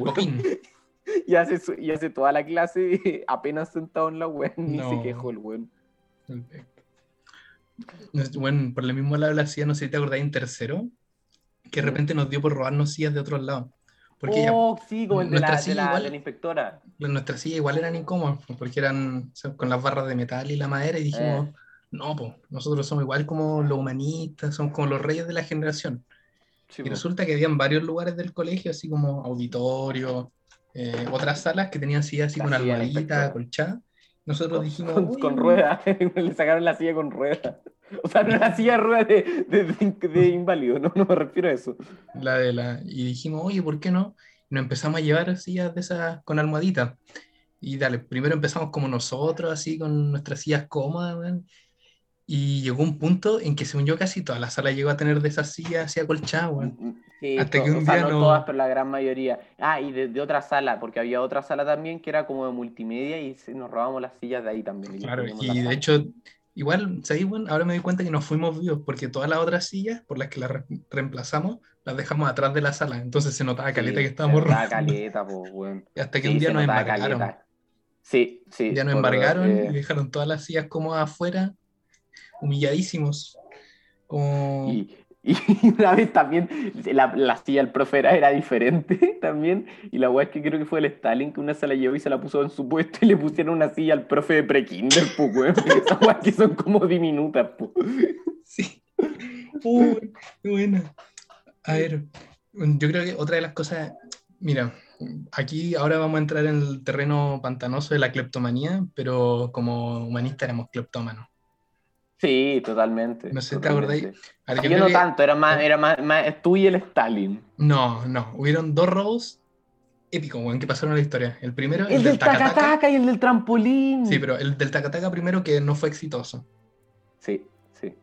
Y hace, su- y hace toda la clase apenas sentado en la weá, ni No. se quejó el weón. Bueno, por lo mismo lado de la silla, no sé si te acordás en tercero, que de repente nos dio por robarnos sillas de otros lados. Porque ya, oh, sí, como el de la, de la- igual- de la inspectora. nuestras sillas igual eran incómodas, porque eran o sea, con las barras de metal y la madera, y dijimos, Eh. No, pues, nosotros somos igual como los humanistas, somos como los reyes de la generación. Sí, Y po. resulta que habían varios lugares del colegio, así como auditorio, eh, otras salas que tenían sillas así La con silla almohadita, colchada. Nosotros dijimos, con, "Uy, con ruedas, le sacaron la silla con ruedas. O sea, no era silla de ruedas de, de, de- de inválido, no, no me refiero a eso. la de la... Y dijimos, oye, ¿por qué no? Y nos empezamos a llevar sillas de esas con almohadita. Y dale, primero empezamos como nosotros, así con nuestras sillas cómodas, weón. Y llegó un punto en que, según yo, casi toda la sala llegó a tener de esas sillas así acolchadas, weón. Sí, Hasta to- que un o sea, día no no- todas, pero la gran mayoría. Ah, y de, de otra sala, porque había otra sala también que era como de multimedia y nos robamos las sillas de ahí también. Claro, y de hecho, igual, ¿sabes, weón? Ahora me doy cuenta que nos fuimos vivos, porque todas las otras sillas por las que las re- reemplazamos, las dejamos atrás de la sala. Entonces se notaba caleta Sí, que estábamos se notaba caleta, po, weón. Y hasta que Sí, un día nos embargaron. caleta. Sí, sí. Día nos embargaron y dejaron todas las sillas como afuera, humilladísimos. Como... Y, y una vez también la, la silla del profe era, era diferente también. Y la weá es que creo que fue el Stalin que una se la llevó y se la puso en su puesto y le pusieron una silla al profe de prekinder, pues weón. Esas weas que son como diminutas, pues. Sí. Uy, qué buena. A ver, yo creo que otra de las cosas, mira, aquí ahora vamos a entrar en el terreno pantanoso de la cleptomanía, pero como humanista éramos cleptómanos. Sí, totalmente. No sé, ¿te acordáis? A yo no que- tanto, era más, era más, más tú y el Stalin. No, no, hubieron dos robos épicos, weón, que pasaron en la historia. El primero, El del tacataca. y el del trampolín. Sí, pero el del tacataca primero que no fue exitoso. Sí, sí.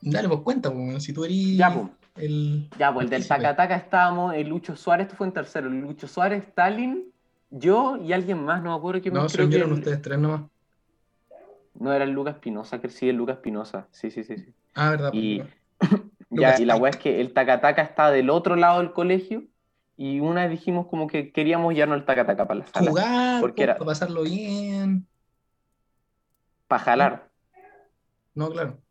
Dale, pues cuenta, pues, si tú eres Ya, pues. el... Ya, pues el del. Tacataca estábamos, el Lucho Suárez, esto fue en tercero, el Lucho Suárez, Stalin, yo y alguien más, no me acuerdo quién No, más, se creo que el- ustedes tres nomás. No, era el Lucas Pinoza, que sí, el Lucas Pinoza, sí, sí, sí. sí. Ah, verdad. Y, pues, ya, y la weá es que el Tacataca está del otro lado del colegio y una vez dijimos como que queríamos llevarnos el Tacataca para la sala, jugar, porque era- para pasarlo bien. para jalar. No, claro.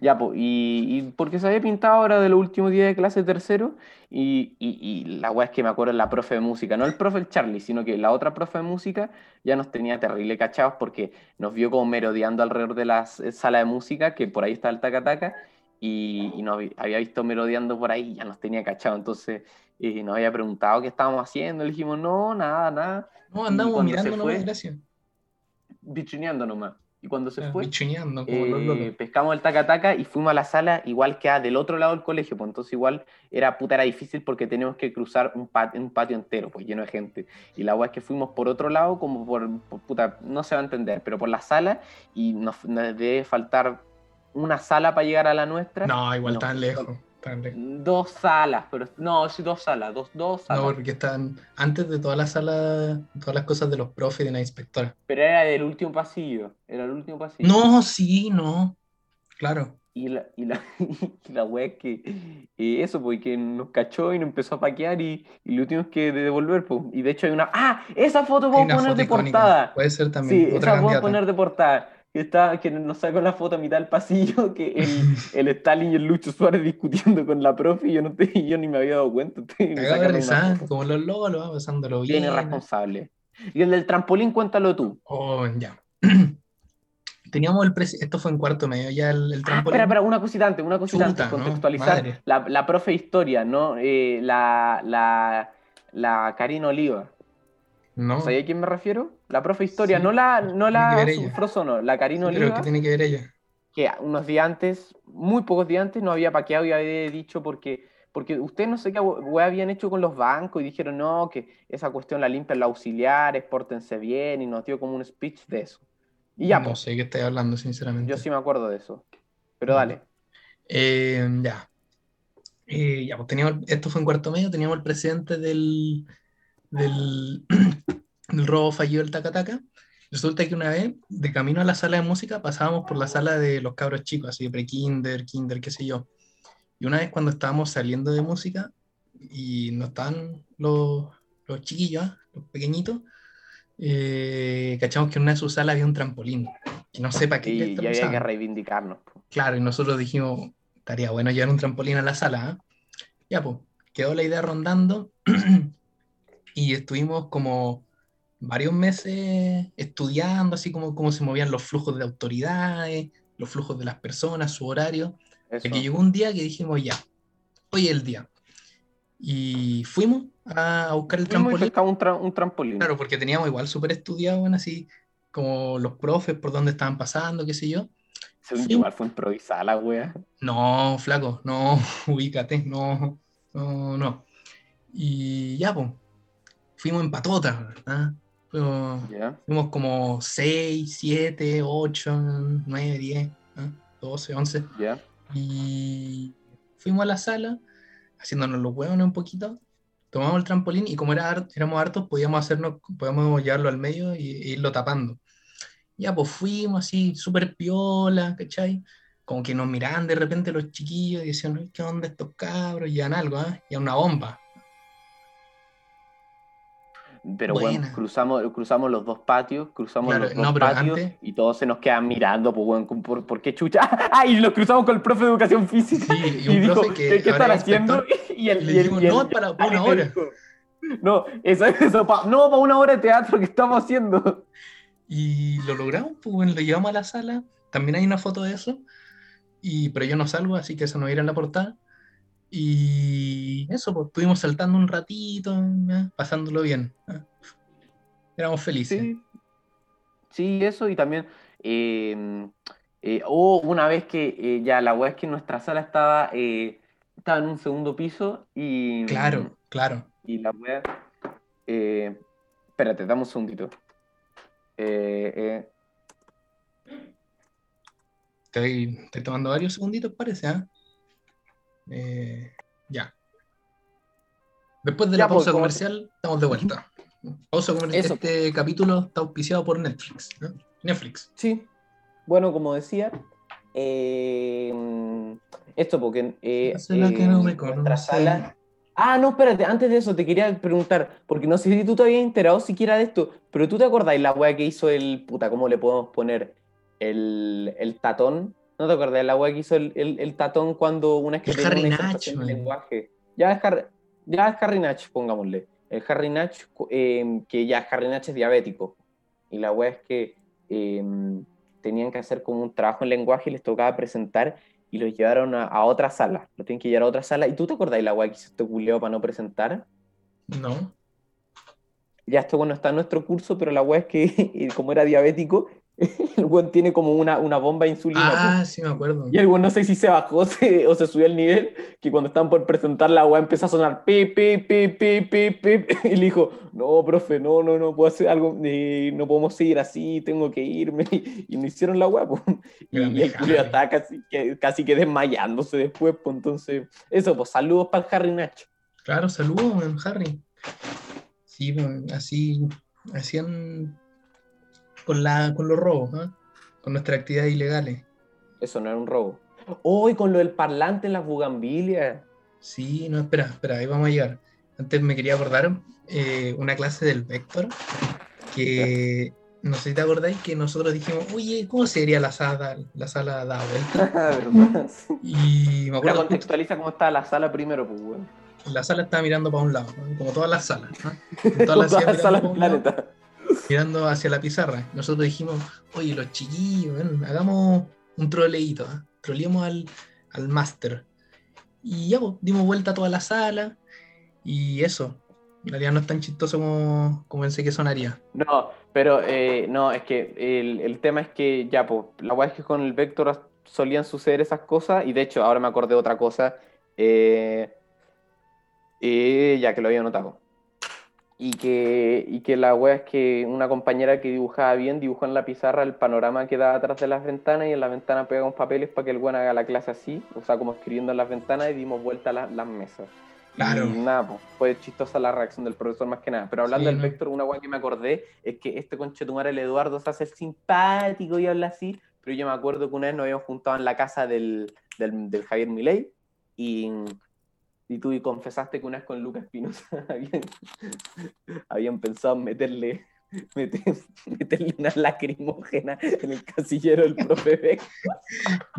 Ya, pues, y, y porque se había pintado ahora de los últimos días de clase tercero, y, y, y la weá es que me acuerdo la profe de música, no el profe el Charlie, sino que la otra profe de música ya nos tenía terrible cachados porque nos vio como merodeando alrededor de la s- sala de música, que por ahí está el taca-taca, y, y nos había visto merodeando por ahí y ya nos tenía cachados, entonces eh, nos había preguntado qué estábamos haciendo, le dijimos, no, nada, nada, No, andamos mirando nomás, gracias. bichuneando nomás. Y cuando se Ah, fue, eh, pescamos el taca-taca y fuimos a la sala, igual que del otro lado del colegio, pues entonces igual era puta, era difícil porque teníamos que cruzar un, pat- un patio entero, pues lleno de gente. Y la weá es que fuimos por otro lado, como por, por- puta, no se va a entender, pero por la sala y nos, nos debe faltar una sala para llegar a la nuestra. No, igual no, tan lejos. Dos salas, pero no, sí, dos salas, dos, dos salas. No, porque están antes de todas las salas, todas las cosas de los profes y de la inspectora. Pero era del último pasillo, era el último pasillo. No, sí, no. Claro. Y la, y la, y la wea es que eh, eso, pues, que nos cachó y nos empezó a paquear y, y lo tuvimos que devolver, pues. Y de hecho hay una. ¡Ah! Esa foto una poner de icónica. portada. Puede ser también Sí, otra esa candidata. poner de portada. Que, está, que nos sacó la foto a mitad del pasillo, que el, el Stalin y el Lucho Suárez discutiendo con la profe y yo, no te, y yo ni me había dado cuenta. me como los locos, lo va pasándolo Bien bien. irresponsable. Y el del trampolín, cuéntalo tú. Oh, ya. Teníamos el esto fue en cuarto medio, ya el, el Ah, trampolín. espera, espera, una cosita antes, una cosita Chuta, antes, ¿no? contextualizar. La, la profe de historia, ¿no? Eh, la, la, la Karina Oliva. No, ¿Sabía a quién me refiero? La profe de historia, Sí, no la, no la que ella. Frozono, la Karina Oliva, ¿qué tiene que ver ella? que unos días antes, muy pocos días antes, no había paqueado y había dicho porque, porque ustedes no sé qué habían hecho con los bancos y dijeron, no, que esa cuestión la limpian los auxiliares, pórtense bien, y nos dio como un speech de eso. Y ya, no pues, sé qué estoy hablando, sinceramente. yo sí me acuerdo de eso. Pero No. dale. Eh, ya. Eh, ya, pues teníamos, esto fue en cuarto medio, teníamos el presidente del, del, del robo fallido del Tacataca. Resulta que una vez, de camino a la sala de música, pasábamos por la sala de los cabros chicos, así de pre-kinder, kinder, qué sé yo. Y una vez cuando estábamos saliendo de música y no estaban los, los chiquillos, ¿ah? los pequeñitos, eh, cachamos que en una de sus salas había un trampolín. Y no sé para qué Y, cresta y había que reivindicarnos. Claro, y nosotros dijimos, estaría bueno llevar un trampolín a la sala. ¿ah? Ya, pues, quedó la idea rondando y estuvimos como varios meses estudiando, así como cómo se movían los flujos de autoridades, los flujos de las personas, su horario. Hasta que llegó un día que dijimos, ya, hoy es el día. Y fuimos a, buscar el trampolín. Un, un, trampolín. Claro, porque teníamos igual súper estudiado, bueno, así como los profes por dónde estaban pasando, qué sé yo. Según igual fue improvisada la wea. No, flaco, no, ubícate, no, no, no. Y ya, pues, fuimos en patota, ¿verdad? Fuimos, como 6, 7, 8, 9, 10, 12, 11. Y fuimos a la sala, haciéndonos los huevos un poquito, tomamos el trampolín y como era, éramos hartos, podíamos hacernos, podíamos llevarlo al medio y, irlo tapando. Ya, pues fuimos así, súper piola, ¿cachai? Como que nos miraban de repente los chiquillos y decían, ¿qué onda estos cabros? Y algo, ¿eh? Y una bomba. Pero bueno, cruzamos, cruzamos los dos patios, cruzamos los dos patios y todos se nos quedan mirando, pues bueno, ¿por, qué chucha? ¡Ah! Y los cruzamos con el profe de educación física. Sí, y, un dijo, que ¿qué, están haciendo? Y el, y el, no, para, una hora. no, eso, eso no, para una hora de teatro que estamos haciendo. Y lo logramos, pues bueno, lo llevamos a la sala. También hay una foto de eso. Y, pero yo no salgo, así que eso no va a ir en la portada. Y eso, pues estuvimos saltando un ratito, pasándolo bien. Éramos felices. Sí, eso, y también em, eh, una vez que eh, ya la weá es que nuestra sala estaba, eh, estaba en un segundo piso y. Claro, claro. Y la weá. espérate, dame un segundito. Estoy, estoy, tomando varios segunditos, parece, ¿ah? Eh, ya. Después de la pausa pues, comercial, estamos de vuelta. Pausa comercial. Este capítulo está auspiciado por Netflix. Netflix. Sí. Bueno, como decía, eh, esto porque eh, que no me nuestra sala. Ah, no, espérate, antes de eso te quería preguntar, porque no sé si tú te habías enterado siquiera de esto, pero tú te acordáis la wea que hizo el puta, ¿cómo le podemos poner? El, el tatón ¿No te acuerdas? La wea que hizo el, el, tatón cuando una es Harry Natch, lenguaje. Ya es, Harry, ya es Harry Natch, pongámosle. El Harry Natch, em, que ya Harry Natch es diabético. Y la wea es que em, tenían que hacer como un trabajo en lenguaje y les tocaba presentar y los llevaron a, otra sala. Lo tienen que llevar a otra sala. ¿Y tú te acordás de la wea que hizo este culeo para no presentar? No. Ya esto bueno está en nuestro curso, pero la wea es que como era diabético, el buen tiene como una, una bomba de insulina. Ah, sí, me acuerdo. Y el buen no sé si se bajó o se subió el nivel, que cuando están por presentar la weá empieza a sonar pi, pi, pi, pi, pi, pi. Y le dijo, no, profe, no, no, no puedo hacer algo, no podemos seguir así, tengo que irme. Y, no hicieron la weá, Y, el Julio está casi que, casi que desmayándose después, pues entonces, eso, pues saludos para el Harry Nacho. Claro, saludos, Harry. Sí, así, hacían con, la, con los robos, ¿ah? con nuestras actividades ilegales. Eso no era un robo. Hoy con lo del parlante en las bugambilias. Sí, no, espera, espera, ahí vamos a llegar. Antes me quería acordar eh, una clase del Vector que no sé si te acordáis que nosotros dijimos, oye, ¿cómo sería la sala, la sala da vuelta? y me acuerdo. contextualiza cómo estaba la sala primero, pues, bueno. La sala estaba mirando para un lado, como todas las salas. Todas las salas del planeta mirando hacia la pizarra. Nosotros dijimos, oye, los chiquillos, hagamos un troleíto, ¿eh? troleemos al, al máster. Y ya, pues, dimos vuelta a toda la sala y eso. En realidad no es tan chistoso como, como pensé que sonaría. No, pero eh, no, es que el, tema es que ya, pues, la weá es que con el Vector solían suceder esas cosas y de hecho ahora me acordé de otra cosa, eh, eh, ya que lo había notado. Y que, y que la wea es que una compañera que dibujaba bien dibujó en la pizarra el panorama que da atrás de las ventanas y en la ventana pegamos papeles para que el buen haga la clase así, o sea, como escribiendo en las ventanas y dimos vuelta a las mesas. Claro. Y nada, pues, fue chistosa la reacción del profesor más que nada. Pero hablando del vector, una wea que me acordé es que este conchetumar, el Eduardo, se hace simpático y habla así, pero yo me acuerdo que una vez nos habíamos juntado en la casa del, del, del Javier Milei y y tú y confesaste que una vez con Lucas Espinosa habían, pensado meterle, meterle una lacrimógena en el casillero del profe Beck.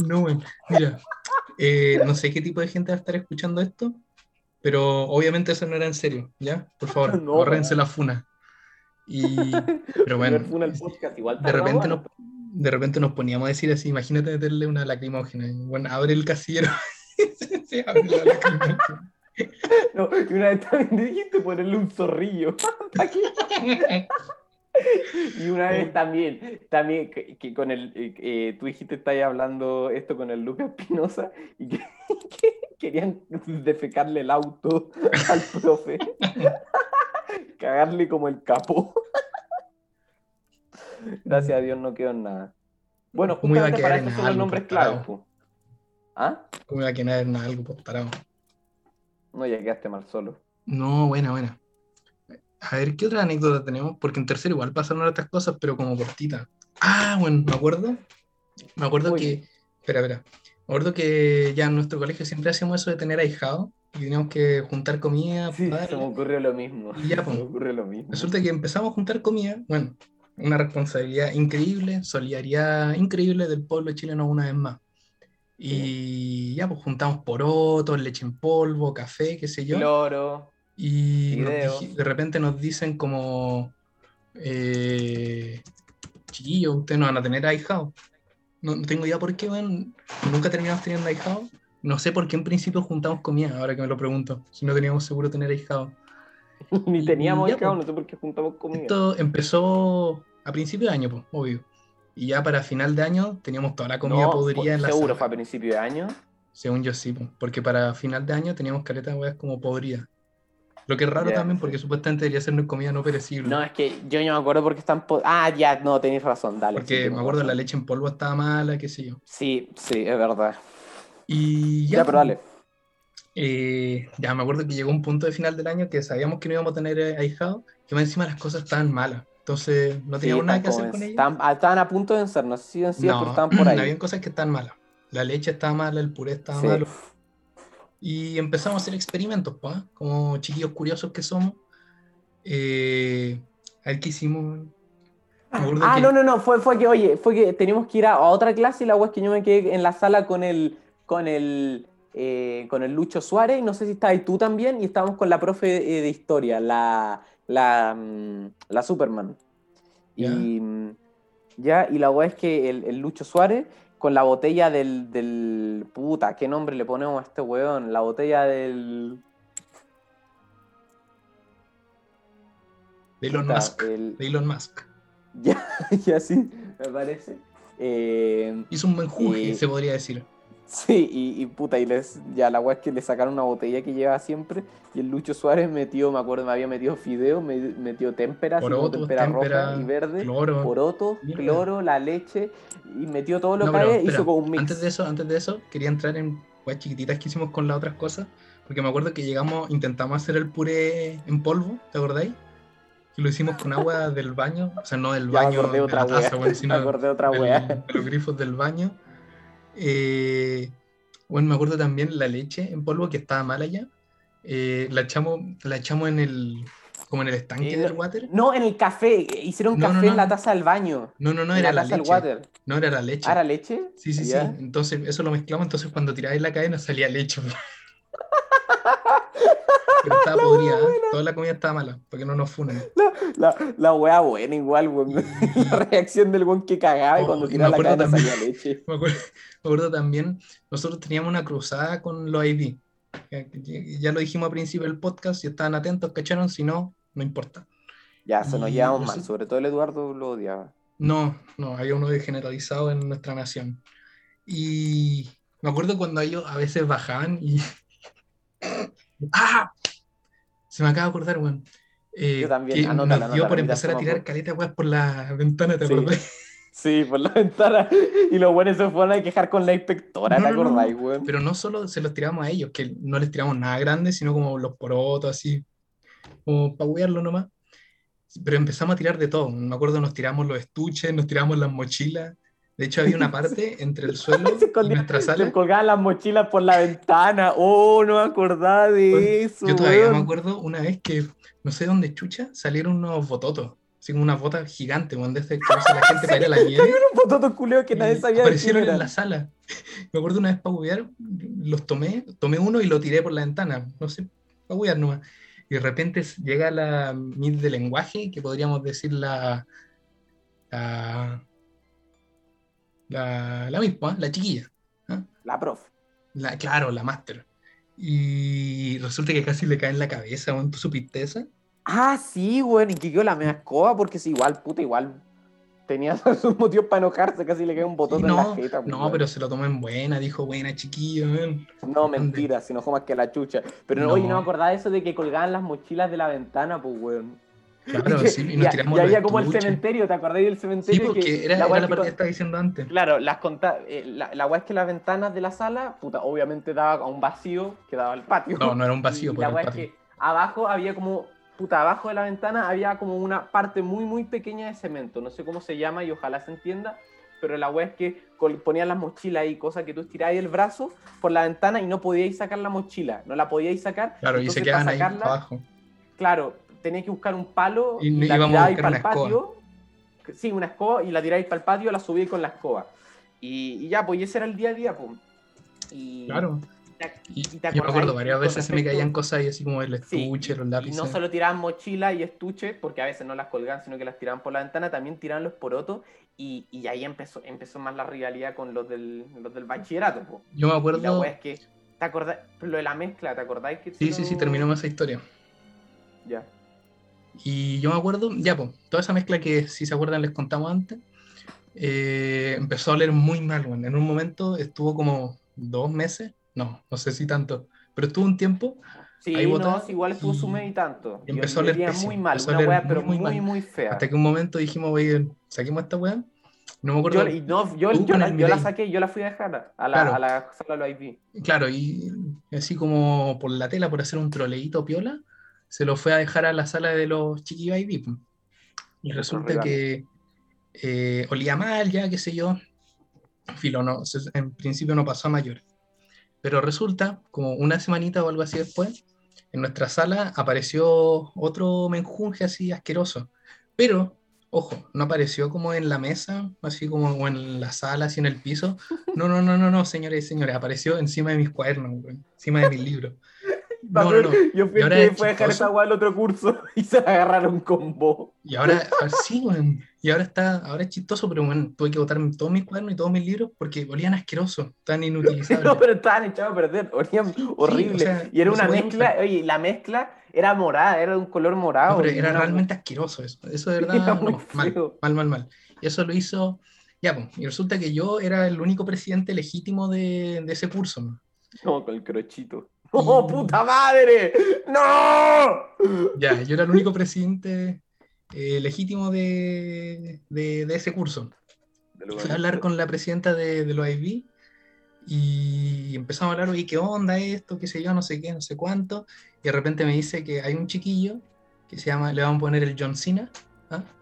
No, mira, eh, no sé qué tipo de gente va a estar escuchando esto, pero obviamente eso no era en serio, ¿ya? Por favor, no, la funa. Y, pero bueno, de repente nos, de repente nos poníamos a decir así, imagínate meterle una lacrimógena. y, Bueno, abre el casillero. Se abre la lacrimógena. No, y una vez también dijiste ponerle un zorrillo. Aquí. Y una vez también, también que, que con el, eh, eh, tú dijiste, estáis hablando esto con el Lucas Espinosa y que, que querían defecarle el auto al profe, cagarle como el capo. Gracias a Dios no quedó en nada. Bueno, ¿Cómo iba a justamente para eso son los nombres pues, tarado? po. ¿Ah? ¿Cómo iba a quedar en algo pues? No, ya quedaste mal solo. No, buena, buena. A ver, ¿qué otra anécdota tenemos? Porque en tercero igual pasaron otras cosas, pero como cortita. Ah, bueno, me acuerdo. Me acuerdo Uy. que. Espera, espera. Me acuerdo que ya en nuestro colegio siempre hacíamos eso de tener ahijado y teníamos que juntar comida. Sí, para se me ocurrió lo mismo. Y ya, se po. me ocurrió lo mismo. Resulta que empezamos a juntar comida. Bueno, una responsabilidad increíble, solidaridad increíble del pueblo chileno una vez más. Y ya, pues juntamos porotos, leche en polvo, café, qué sé yo. Cloro. Y nos de repente nos dicen como, eh, chiquillos, ustedes no van a tener ahijado. No, no tengo idea por qué, weón. Nunca terminamos teniendo ahijado. No sé por qué en principio juntamos comida, ahora que me lo pregunto. Si no teníamos seguro tener ahijado. Ni teníamos ahijado, po. no sé por qué juntamos comida. Esto empezó a principio de año, pues, obvio. Y ya para final de año teníamos toda la comida No, podrida en la seguro sala. fue a principio de año. Según yo sí, po, porque para final de año teníamos caleta de weas como podridas. Lo que es raro también sí. porque supuestamente debería ser comida no perecible. No, es que yo no me acuerdo porque están. Ah, ya, no, tenéis razón, dale. Porque me acuerdo razón. la leche en polvo estaba mala, qué sé yo. Sí, sí, es verdad. Y Ya, ya, pero dale. eh, ya me acuerdo que llegó un punto de final del año que sabíamos que no íbamos a tener eh, ahijado, que más encima las cosas estaban malas. Entonces no Sí, teníamos nada que hacer como con ellas. Estaban, ah, estaban a punto de vencer, no sé si No, pero estaban por ahí. habían cosas que estaban malas. La leche estaba mala, el puré estaba Sí. malo. Y empezamos a hacer experimentos, pues, ¿ah? como chiquillos curiosos que somos. Eh, a ver qué hicimos. Acuerdo Ah, que- no, no, no, fue, fue que, oye, fue que teníamos que ir a, otra clase y la wea es que yo me quedé en la sala con el, con el, eh, con el Lucho Suárez, y no sé si estabas tú también, y estábamos con la profe eh, de historia, la, la, mm, la Superman. Y mm, ya, y la wea es que el, el Lucho Suárez, con la botella del, del. Puta, ¿qué nombre le ponemos a este weón? La botella del. de Elon puta, Musk. el- De Elon Musk. ya, ya sí, me parece. Eh, Hizo un buen se podría decir. Sí, y, y puta, y les, ya la weá es que le sacaron una botella que lleva siempre, y el Lucho Suárez metió, me acuerdo, me había metido fideo, me metió témpera, Porotos, témpera témpera, roja y verde, Cloro. porotos, Mierda. cloro, la leche, y metió todo lo No, que había, hizo como un mix. Antes de eso, antes de eso, quería entrar en weas chiquititas que hicimos con las otras cosas. Porque me acuerdo que llegamos, intentamos hacer el puré en polvo, ¿te acordáis? Que lo hicimos con agua del baño, o sea, no del Ya baño acordé de otra la taza, weón, me sino acordé otra del- de los grifos del baño. Eh, bueno, me acuerdo también la leche en polvo que estaba mala ya. Eh, la echamos, la echamos en el, como en el estanque Eh, del water. No, en el café, hicieron No, café no, en la taza del baño. No, no, no, era la leche. water. No era la leche. ¿Ah, era leche? Sí, sí, sí. Entonces eso lo mezclamos, entonces cuando tiráis la cadena salía leche. Pero estaba podrida, ¿eh? toda la comida estaba mala, porque no nos funen. La, la weá buena igual, weón. La reacción del weón que cagaba Oh, cuando y me tiraba la cadena también- salía leche. Me acuerdo, me acuerdo también, nosotros teníamos una cruzada con los ID. Ya, ya lo dijimos al principio del podcast, si estaban atentos, ¿cacharon? Si no, no importa. Ya, se nos llevamos mal, sobre todo el Eduardo lo odiaba. No, no, había uno generalizado en nuestra nación. Y me acuerdo cuando ellos a veces bajaban y... ¡Ah! Se me acaba de acordar, weón. Eh, Yo también, que anótala, nos dio anótala, por mira, empezar a tirar por- caleta, weón, por la ventana, ¿te Sí. acordás? Sí, por la ventana. Y los buenos se fueron a quejar con la inspectora, No, ¿te no, acordáis, no. weón? Pero no solo se los tiramos a ellos, que no les tiramos nada grande, sino como los porotos, así, como para huearlo nomás. Pero empezamos a tirar de todo. Me acuerdo, nos tiramos los estuches, nos tiramos las mochilas. De hecho, había una parte entre el suelo Se y escondía- nuestra sala. colgaban las mochilas por la ventana. Oh, no me acordaba de Bueno, eso, Yo todavía me acuerdo una vez que, no sé dónde chucha, salieron unos bototos. Así como unas botas gigantes, donde este que usa la gente para ir a la nieve. Un bototo culeo que nadie y sabía de aparecieron en eran. la sala. Me acuerdo una vez para huear, los tomé, tomé uno y lo tiré por la ventana, no sé, para huear nomás. Y de repente llega la MIT de lenguaje, que podríamos decir la, la, la, la misma, la chiquilla. ¿ah? La prof. La, claro, la máster. Y resulta que casi le cae en la cabeza, weón. ¿Tú supiste esa? Ah, sí, weón, y que yo la mea escoba porque es igual, puta, igual tenía sus motivos para enojarse, casi le cae un botón no, en la jeta. No, pero se lo tomó en buena, dijo buena chiquillo, weón. No, mentira, se enojó más que la chucha. Pero No. oye, no me acordaba de eso de que colgaban las mochilas de la ventana, pues, weón. Claro, sí, y nos y, tiramos y los había como el cementerio, ¿te acordáis del Sí, cementerio? porque que era, la era la parte que estaba diciendo antes. Claro, las conta eh, la, la es que las ventanas de la sala, puta, obviamente daba a un vacío que daba al patio. No, no era un vacío, Y pues la weá es que abajo había como, puta, abajo de la ventana había como una parte muy, muy pequeña de cemento. No sé cómo se llama y ojalá se entienda. Pero la weá es que ponían las mochilas ahí, cosa que tú estirabas el brazo por la ventana y no podíais sacar la mochila. No la podíais sacar. Claro, y se quedaban ahí abajo. Claro, teníais que buscar un palo Y y, la tiráis para el escoba. patio. Sí, una escoba y la tiráis para el patio, la subíais con la escoba. Y, y ya, pues y ese era el día a día, pues. Y, Claro. y Y, te yo me acuerdo, varias veces se me caían cosas ahí así como el Sí, estuche, los y lápices. no solo tiraban mochila y estuche, porque a veces no las colgaban, sino que las tiraban por la ventana, también tiraban los porotos y, y ahí empezó, empezó más la rivalidad con los del, los del bachillerato. po. Yo me Y la acuerdo. wea es que, ¿te acordás? Lo de la mezcla, ¿te acordáis que Sí, sí, sí, terminamos esa historia. Ya. Y yo me acuerdo, ya, pues, toda esa mezcla que si se acuerdan les contamos antes, eh, empezó a oler muy mal, weón. En un momento estuvo como dos meses, no, no sé si tanto, pero estuvo un tiempo, Sí, Ahí no, igual estuvo su mes y tanto. y empezó a oler pésimo, muy mal, una muy, pero muy muy, mal. muy, fea. hasta que un momento dijimos, oye, saquemos esta weá. No me acuerdo. Yo, y no, yo, yo la, yo la saqué, yo la fui a dejar a la, Claro. a la sala de los IP. Claro, y así como por la tela, por hacer un troleíto piola, se lo fue a dejar a la sala de los Chiqui Baby. Y resulta que eh, olía mal, ya, qué sé yo. Filo, no, en principio no pasó a mayores. Pero resulta, como una semanita o algo así después, en nuestra sala apareció otro menjunje así asqueroso. Pero, ojo, no apareció como en la mesa, así como en la sala, así en el piso. No, no, no, no, no, señores y señores, apareció encima de mis cuadernos, encima de mis libros. No, no, no. Yo fui el que fue a dejar esa weá al otro curso y se agarraron con vos. Y ahora, ah, sí, güey, y ahora está, ahora es chistoso, pero bueno, tuve que botar todos mis cuadernos y todos mis libros porque olían asquerosos, tan inutilizables. No, pero estaban echados a perder, olían horrible. sea, y era una mezcla, oye, la mezcla era morada, era de un color morado. Pero era realmente asqueroso eso. Eso de verdad, mal, mal, mal, mal. Y eso lo hizo, ya, pues, y resulta que yo era el único presidente legítimo de, de ese curso. No, con el crochito. ¡Oh, puta madre! ¡No! Ya, yo era el único presidente eh, legítimo de, de, de ese curso. Fui a hablar con la presidenta de, de los IB y empezamos a hablar, oye, ¿qué onda esto? ¿Qué sé yo? No sé qué, no sé cuánto. Y de repente me dice que hay un chiquillo que se llama, le vamos a poner el John Cena. ¿ah?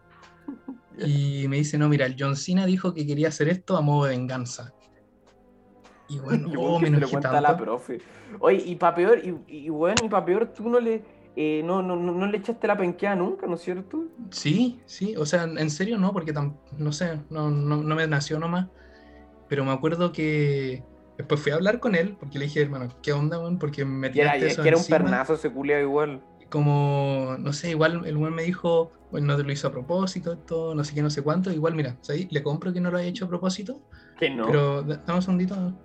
Y me dice, no, mira, el John Cena dijo que quería hacer esto a modo de venganza. Y bueno, Y oh, bueno, me que se lo cuenta a la tanto. profe. Oye, y para peor, y, y bueno, y para peor, tú no le, eh, no, no, no, no le echaste la penqueada nunca, ¿no es cierto? Sí, sí, o sea, en serio no, porque tam- no sé, no, no, no me nació nomás. Pero me acuerdo que después fui a hablar con él, porque le dije, hermano, ¿qué onda, weón? Porque me era, tiraste es eso que era un pernazo ese culiao igual. Como, no sé, igual el weón me dijo, bueno, no te lo hizo a propósito, esto, no sé qué, no sé cuánto. Igual, mira, ¿sabes? le compro que no lo haya hecho a propósito, Que no. pero da- dame un segundito,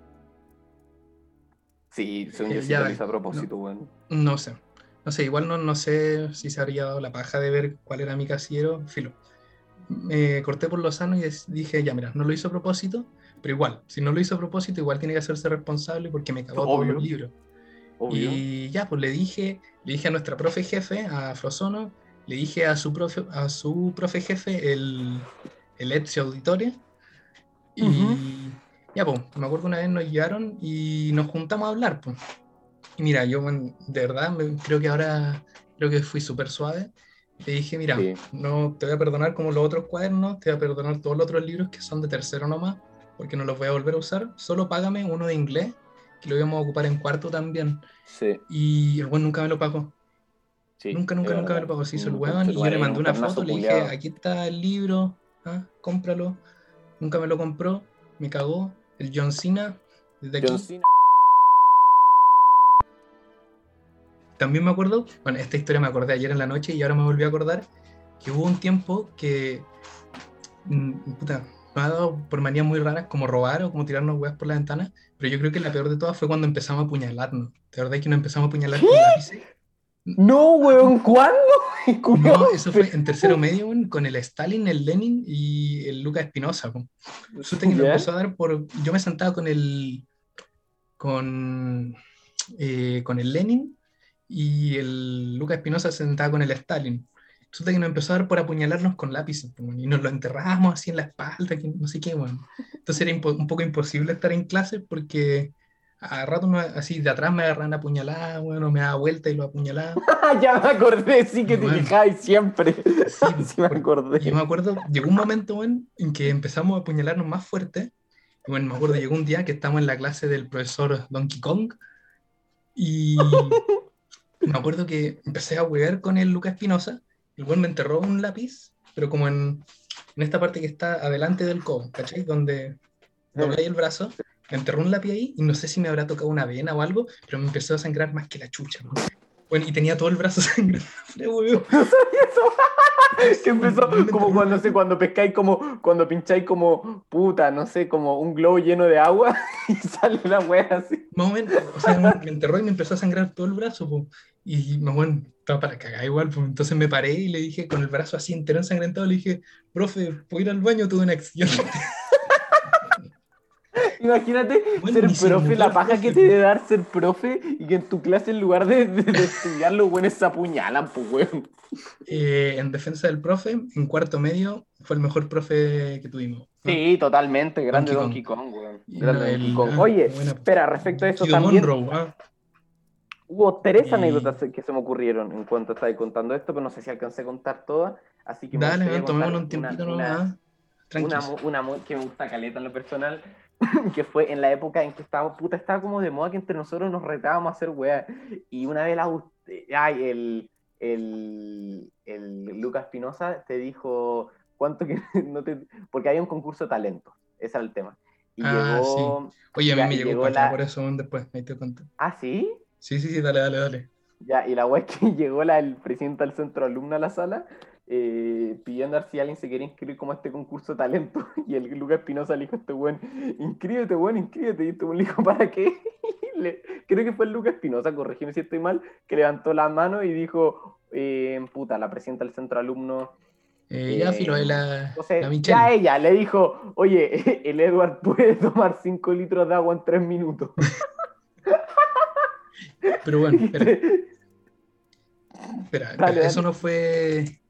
Sí, según Eh, yo sí ya, lo hizo a propósito, weón. no sé. No sé, igual no, no sé si se habría dado la paja de ver cuál era mi casillero, filo. Me corté por lo sano y dije, ya, mira, no lo hizo a propósito, pero igual, si no lo hizo a propósito, igual tiene que hacerse responsable porque me cagó todos los libros. Obvio. Y ya, pues le dije, le dije a nuestra profe jefe, a Frosono, le dije a su profe, a su profe jefe, el, el Ezio Auditore, y. ya, pues, me acuerdo una vez nos llevaron y nos juntamos a hablar, pues. Y mira, yo de verdad creo que ahora, creo que fui súper suave. Le dije, mira, Sí. no te voy a perdonar como los otros cuadernos, te voy a perdonar todos los otros libros que son de tercero nomás, porque no los voy a volver a usar, solo págame uno de inglés, que lo íbamos a ocupar en cuarto también. Sí, Y el weón nunca me lo pagó. sí. nunca, nunca, nunca me lo pagó. Se hizo el Un weón y yo le mandé un una foto, le dije, aquí está el libro, ¿ah? cómpralo. Nunca me lo compró, me cagó. El John Cena, desde aquí. John Cena. También me acuerdo, bueno, esta historia me acordé ayer en la noche y ahora me volví a acordar que hubo un tiempo que, mm, puta, nos ha dado por manías muy raras como robar o como tirarnos weas por la ventana, pero yo creo que la peor de todas fue cuando empezamos a apuñalarnos. ¿De verdad que nos empezamos a apuñalar con lápices? No, weón, ¿cuándo? No, eso fue en tercero medio weón, con el Stalin, el Lenin y el Lucas Espinosa. que nos ¿Ya? empezó a dar por. Yo me sentaba con el. con. eh, con el Lenin y el Lucas Espinosa se sentaba con el Stalin. Resulta que nos empezó a dar por apuñalarnos con lápices y nos lo enterrábamos así en la espalda, que no sé qué. Entonces era un poco imposible estar en clase porque a rato me- así de atrás me agarraban apuñalada, bueno, me daba vuelta y lo apuñalaba. ya me acordé, sí que te Bueno. quejabas siempre. Sí, Sí me acordé. Yo me acuerdo, llegó un momento, weón, en que empezamos a apuñalarnos más fuerte. Bueno, me acuerdo, llegó un día que estábamos en la clase del profesor Donkey Kong. Y me acuerdo que empecé a huear con el Lucas Espinosa. El weón me enterró un lápiz, pero como en, en esta parte que está adelante del codo, ¿cachai? Donde doblé el brazo. Me enterró un lápiz ahí y no sé si me habrá tocado una vena o algo, pero me empezó a sangrar más que la chucha. Bueno, y tenía todo el brazo sangrando. weón. que empezó No como cuando sé, cuando pescáis como, cuando pincháis como puta, no sé, como un globo lleno de agua y sale la wea así. Más o menos, o sea, me enterró y me empezó a sangrar todo el brazo, po. y me bueno, estaba para cagar igual, pues entonces me paré y le dije, con el brazo así entero ensangrentado, le dije, profe, ¿puedo ir al baño? Tuve una accidente. Imagínate ser profe, la paja que te debe dar ser profe y que en tu clase en lugar de, de, de estudiar los buenos se apuñalan, pues weón. Eh, en defensa del profe, en cuarto medio, fue el mejor profe que tuvimos. ¿no? Sí, totalmente, grande Donkey Kong, weón. Grande Donkey Kong. ah, Oye, espera, respecto a eso Guido también, Monroe, ah. hubo tres anécdotas que se me ocurrieron en cuanto estaba contando esto, pero no sé si alcancé a contar todas, así que Dale, un tiempito nomás. Una, una que me gusta caleta en lo personal, que fue en la época en que estaba, puta, estaba como de moda que entre nosotros nos retábamos a hacer weá. Y una vez la, ay, el, el, el Lucas Pinoza te dijo cuánto que no te. Porque había un concurso de talento, ese era el tema. Y Ah, llegó. Oye, a mí ya, me llegó para la- por eso, después, ahí te cuento. Ah, sí. Sí, sí, sí, dale, dale, dale. Ya, y la weá es que llegó la, el presidente del centro alumno a la sala eh, pidiendo si alguien se quería inscribir como a este concurso de talento. Y el Lucas Espinosa le dijo a este weón, inscríbete, weón, inscríbete. Y este weón le dijo, ¿para qué? Le- creo que fue el Lucas Espinosa, corregime si estoy mal, que levantó la mano y dijo, eh, puta, la presidenta del centro alumno. Eh, ya, filo, la, Entonces, la ya ella le dijo, oye, el Edward puede tomar 5 litros de agua en 3 minutos. Pero bueno, espera, espera, espera, Dale, eso no fue.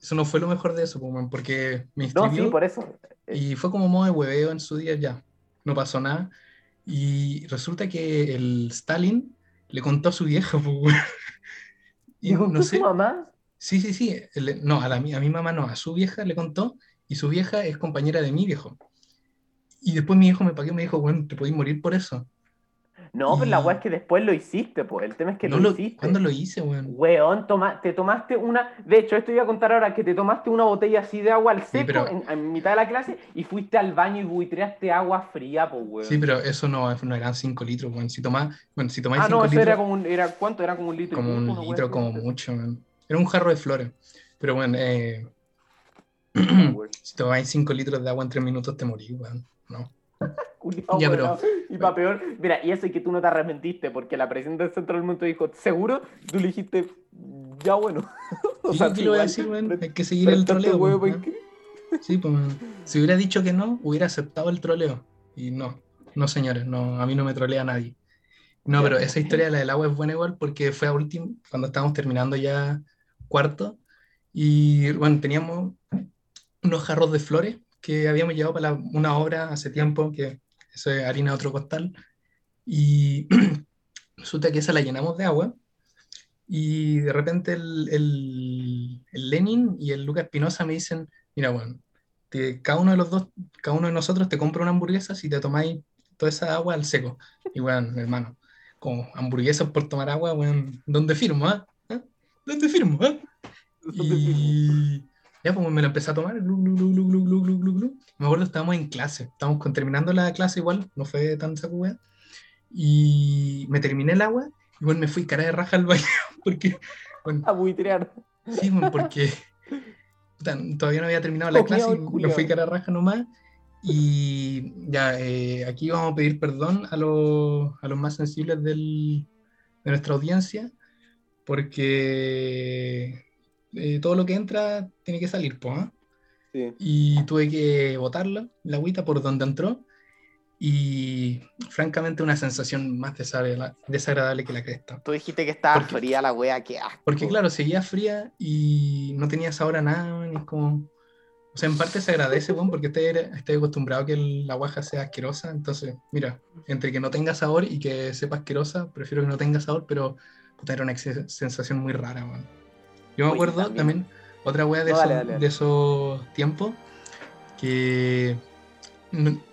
Eso no fue lo mejor de eso, man, porque me no, inscribió sí, por eso. y fue como modo de hueveo en su día ya. No pasó nada. Y resulta que el Stalin le contó a su vieja, weón. Y ¿Y contó no su sé. mamá? Sí, sí, sí. no, a, la, mi- a mi mamá no, a su vieja le contó y su vieja es compañera de mi viejo. Y después mi hijo me pagué y me dijo, bueno, te podés morir por eso. No, pero la weá es que después lo hiciste, pues. El tema es que No lo, lo, hiciste. ¿Cuándo lo hice, weón? Weón, toma- te tomaste una. De hecho, esto iba a contar ahora que te tomaste una botella así de agua al seco pero- en, en mitad de la clase y fuiste al baño y buitreaste agua fría, pues, weón. Sí, pero eso no, no eran 5 litros, weón. Si tomás, bueno, si tomáis ah, 5 no, eso litros, era como un. Era, ¿Cuánto? Era como un litro. como un litro así. como mucho, weón. Era un jarro de flores. Pero bueno, eh, Ah, weón. si tomáis 5 litros de agua en 3 minutos te morís, weón. No. Ya, pero- Y para peor, mira, y eso es que tú no te arrepentiste, porque la presidenta del Centro del Mundo dijo, ¿seguro? Tú le dijiste, ya bueno. ¿Y sea, tú le voy a decir, pre- Hay que seguir el troleo, huevo. Sí, pues, si hubiera dicho que no, hubiera aceptado el troleo. Y no, no, señores, no, a mí no me trolea nadie. No, pero esa historia de la del agua es buena igual porque fue a último, cuando estábamos terminando ya cuarto, y bueno, teníamos unos jarros de flores que habíamos llevado para la- una obra hace tiempo, que eso es harina de otro costal, y resulta que esa la llenamos de agua, y de repente el, el- el Lenin y el Lucas Espinosa me dicen, mira, bueno, te- cada uno de los dos, cada uno de nosotros te compra una hamburguesa si te tomáis toda esa agua al seco. Y bueno, hermano, como hamburguesas por tomar agua, bueno, ¿dónde firmo, ah? ¿Ah? ¿Dónde firmo, ah? Y ya, pues me lo empecé a tomar. Glu, glu, glu, me acuerdo, estábamos en clase. Estábamos con, terminando la clase igual, no fue tan saco, wea. Y me terminé el agua y bueno, me fui cara de raja al baño porque... Bueno, a buitrear. Sí, bueno, porque todavía no había terminado la clase, me fui cara de raja nomás. Y ya, eh, aquí vamos a pedir perdón a, los, a los más sensibles del, de nuestra audiencia porque eh, todo lo que entra tiene que salir, pues. Sí. Y tuve que botarla, la agüita, por donde entró. Y francamente, una sensación más desagradable, desagradable que la cresta. Tú dijiste que estaba Porque- fría la wea, qué asco. Porque, claro, seguía fría y no tenía sabor a nada, ni como. O sea, en parte se agradece, weón, porque estoy, estoy acostumbrado a que la guaja sea asquerosa. Entonces, mira, entre que no tenga sabor y que sepa asquerosa, prefiero que no tenga sabor, pero puta, era una sensación muy rara, weón. Yo me acuerdo también- también, otra wea de, No, esos, dale, dale, dale. de esos tiempos, que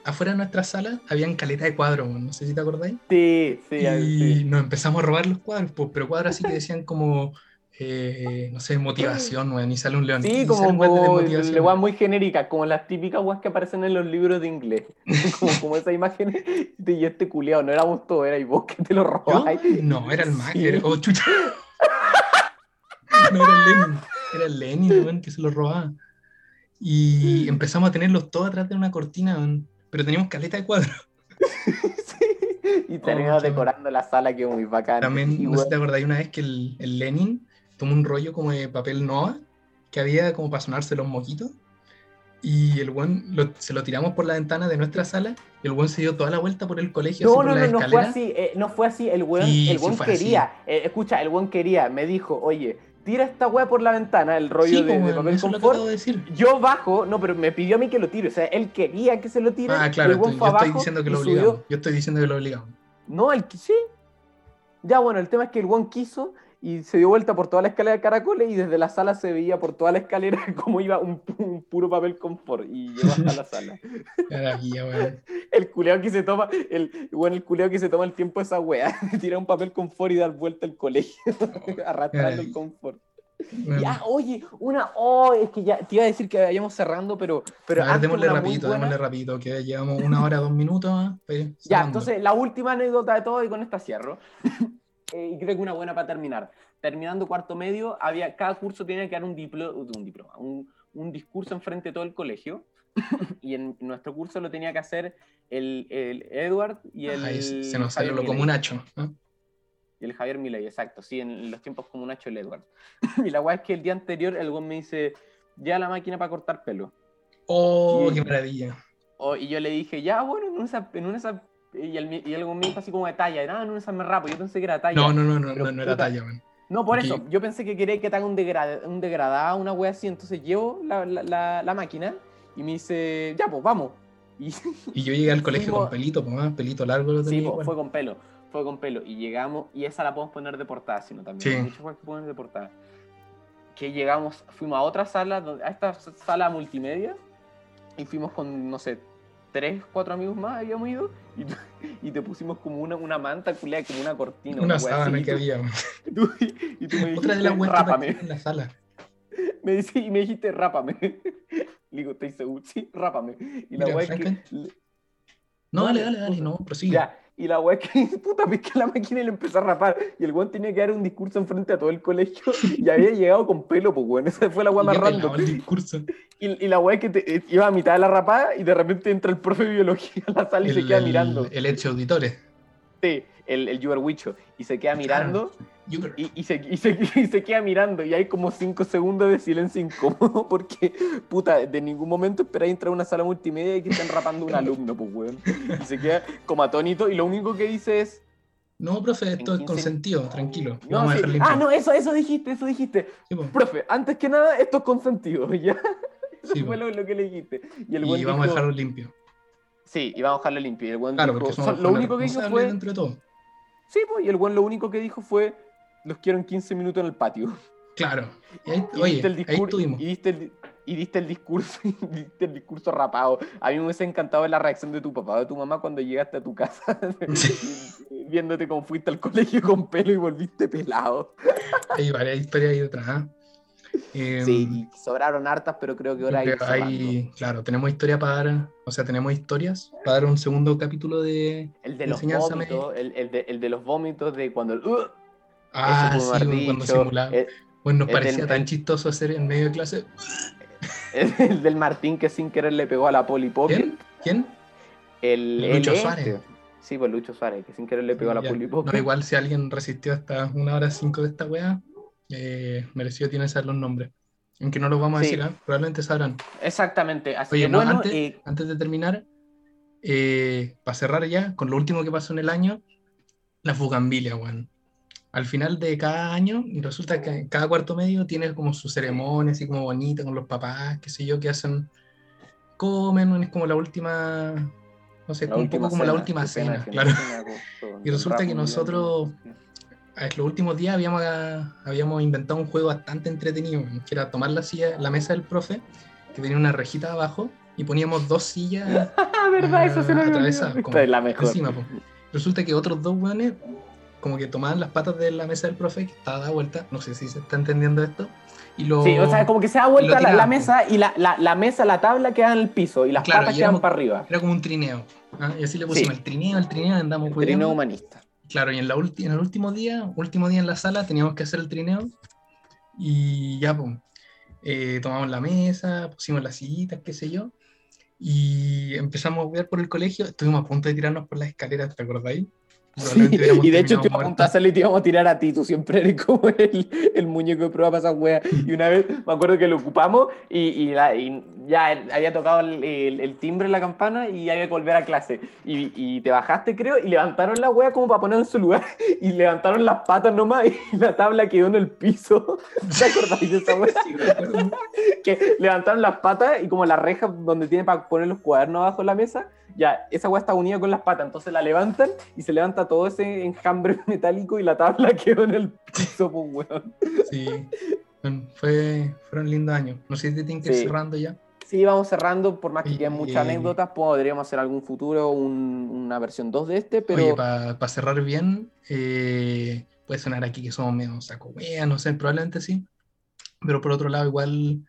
afuera de nuestra sala habían caleta de cuadros, no sé si te acordáis. Sí, sí, Y sí. nos empezamos a robar los cuadros, pues, pero cuadros así que decían como, eh, no sé, motivación, weón, y sale un león. Sí, como, como le muy genérica, como las típicas weas que aparecen en los libros de inglés. como, como esa imagen de y este culiao, no éramos todos, era y vos que te lo robáis. No, era el Mac, Sí. era- oh, chucha. No, era el Lenin, era Lenin, que se lo robaba. Y empezamos a tenerlos todos atrás de una cortina, pero teníamos caleta de cuadros. Sí. Y terminamos Oh, decorando la sala, que muy bacán. También, Y, no sé si te acordáis una vez que el, el Lenin tomó un rollo como de papel Nova que había como para sonarse los moquitos y el buen se lo tiramos por la ventana de nuestra sala y el buen se dio toda la vuelta por el colegio. No, no, no, no fue así, eh, no fue así, el weón, Sí, el sí fue así. quería, eh, escucha, el weón quería, me dijo, oye, tira esta weá por la ventana, el rollo Sí, de, de pues, papel lo que confort, de yo bajo, no, pero me pidió a mí que lo tire, o sea, él quería que se lo tire, Ah, claro, fue yo estoy diciendo que lo obligamos. Yo estoy diciendo que lo obligamos. No, el que sí. Ya, bueno, el tema es que el weón quiso y se dio vuelta por toda la escalera de caracoles y desde la sala se veía por toda la escalera como iba un, un puro papel confort y llegó hasta la sala. Maravilla, weón. El culeo que se toma, el, bueno, el culeo que se toma el tiempo esa wea, de tirar un papel confort y dar vuelta al colegio, arrastrando el confort. Weón. Ya, oye, una, oh, es que ya te iba a decir que vayamos cerrando, pero, pero a ver, démosle rapidito, démosle rapidito, que llevamos una hora, dos minutos. ir Ya, entonces la última anécdota de todo y con esta cierro. Eh, y creo que una buena para terminar. Terminando cuarto medio, había, cada curso tenía que dar un, diplo- un diploma, un, un discurso enfrente de todo el colegio. y en nuestro curso lo tenía que hacer el, el Edward y el. Ay, se se nos salió lo Milei. comunacho. ¿no? Y el Javier Milei, exacto, sí, en los tiempos como Nacho el Edward. y la weá es que el día anterior el güey me dice, ya la máquina para cortar pelo. Oh, Y- qué maravilla. O- y yo le dije, ya, bueno, en una, en una y el, y el dijo así como de talla, no, en una esa me rapo, yo pensé que era talla. No, no, no, no, Pero no, no era puta, talla, weón. No, por eso, yo pensé que quería que te haga un, degra- un degradado, una wea así, entonces llevo la, la- la- la máquina y me dice, ya, pues vamos. Y Y yo llegué al colegio Fuimos- con pelito, pues más pelito largo lo sí, tenía po, igual. fue con pelo, fue con pelo. Y llegamos, y esa la podemos poner de portada, sino también. Sí. Hay muchas que poner de portada. Que llegamos, fuimos a otra sala, a esta sala multimedia, y fuimos con, no sé, tres, cuatro amigos más, habíamos ido, y, te pusimos como una, una manta culea, como una cortina. Una sábana que tú- había. weón. y tú, y tú me dijiste, Otra de las rápame. en la sala. Me dice, y me dijiste, rápame. Le digo, ¿estoy seguro? Sí, rápame. Y la Mira, es que. No, dale, dale, dale, no, prosigue. Ya, y la weá es que, puta, pesqué la máquina y le empecé a rapar. Y el weón tenía que dar un discurso enfrente a todo el colegio y había llegado con pelo, pues weón. Esa fue la weá más random. el discurso. Y, y la weá es que te- eh, iba a mitad de la rapada y de repente entra el profe de biología a la sala y se queda el, mirando. el hecho auditores. Sí, el, el Yuber Wicho. Y se queda mirando. Y, y se, y, se, y se queda mirando y hay como 5 segundos de silencio incómodo porque, puta, de ningún momento esperáis entrar a una sala multimedia y que estén rapando un alumno, pues, weón. Y se queda como atónito y lo único que dice es... No, profe, esto es 15 consentido, tranquilo. No, Vamos sí. Ah, no, eso, eso dijiste, eso dijiste. Sí, Profe, antes que nada, esto es consentido, ¿ya? Eso Sí, fue lo, lo que le dijiste. Y el y vamos a dejarlo limpio. Sí, y vamos a dejarlo limpio. Y el weón Claro, dijo... porque "Son- lo único que responsables fue... dentro de todo. Sí, pues, y el weón lo único que dijo fue... Los quiero en 15 minutos en el patio. Claro. Y ahí, Y oye, diste el ahí discurso, estuvimos. y diste el, y diste el discurso, y diste el discurso rapado. A mí me hubiese encantado la reacción de tu papá o de tu mamá cuando llegaste a tu casa, viéndote cómo fuiste al colegio con pelo y volviste pelado. Hay varias historias ahí detrás. ¿ah? Eh, Sí, y sobraron hartas, pero creo que ahora hay. hay- claro, tenemos historia para dar, o sea, tenemos historias para dar un segundo capítulo de El de los vómitos, el, el de, el de los vómitos de cuando el. "Ugh", Ah, eso sí, cuando simulaba. el, Bueno, nos parecía del- tan chistoso hacer en medio de clase. el del Martín que sin querer le pegó a la Poli Pocket. ¿Quién? ¿Quién? El, Lucho el Suárez. este. Sí, pues Lucho Suárez, que sin querer le pegó a la pulipop. No, igual si alguien resistió hasta una hora cinco de esta wea, eh, merecido tiene saber los nombres. Aunque no los vamos a Sí. decir, ¿ah? probablemente sabrán. Exactamente. Así Oye, que no, bueno, antes, eh, antes de terminar, para cerrar ya, con lo último que pasó en el año, la fugambilia, weón. Al final de cada año, resulta que cada cuarto medio tiene como su ceremonia, así como bonita, con los papás, qué sé yo, que hacen, comen, es como la última, no sé, un poco como la última cena, claro. Y resulta que nosotros- ver, los últimos días habíamos, habíamos inventado un juego bastante entretenido, que era tomar la silla, la mesa del profe, que tenía una rejita abajo, y poníamos dos sillas Ah, verdad, eso se encima. po. Resulta que otros dos weones, como que tomaban las patas de la mesa del profe, que estaba dada vuelta, no sé si se está entendiendo esto, y lo... Sí, o sea, como que se da vuelta la, la mesa y la, la, la mesa, la tabla queda en el piso y las Claro, patas y quedan éramos- para arriba. Era como un trineo. ¿ah? Y así le pusimos Sí. el trineo, el trineo, andamos Trineo hueveando. humanista. Claro, y en, la ulti- en el último día, último día en la sala, teníamos que hacer el trineo. Y ya, pues, eh, tomamos la mesa, pusimos las sillitas, qué sé yo. Y empezamos a jugar por el colegio. Estuvimos a punto de tirarnos por las escaleras, ¿te acordáis? Sí, y de hecho te iba a apuntar y te íbamos a tirar a ti, tú siempre eres como el, el muñeco de prueba para esas weas. Y una vez me acuerdo que lo ocupamos y, y la- y ya había tocado el, el- el timbre en la campana y había que volver a clase. Y, y te bajaste, creo, y levantaron la wea como para poner en su lugar. Y levantaron las patas nomás y la tabla quedó en el piso. ¿Te acordáis de esa wea? Sí, que levantaron las patas y como la reja donde tiene para poner los cuadernos abajo de la mesa, ya, esa weá está unida con las patas, entonces la levantan y se levanta todo ese enjambre metálico y la tabla quedó en el piso, pues weón. Sí. Fue, fueron lindos años. No sé si te tienen que ir Sí. cerrando ya. Sí, vamos cerrando, por más que queden muchas y- anécdotas, podríamos hacer algún futuro, un- una versión 2 de este, pero Oye, para cerrar bien, eh, puede sonar aquí que somos medio saco wea, no sé, probablemente sí. Pero por otro lado, igual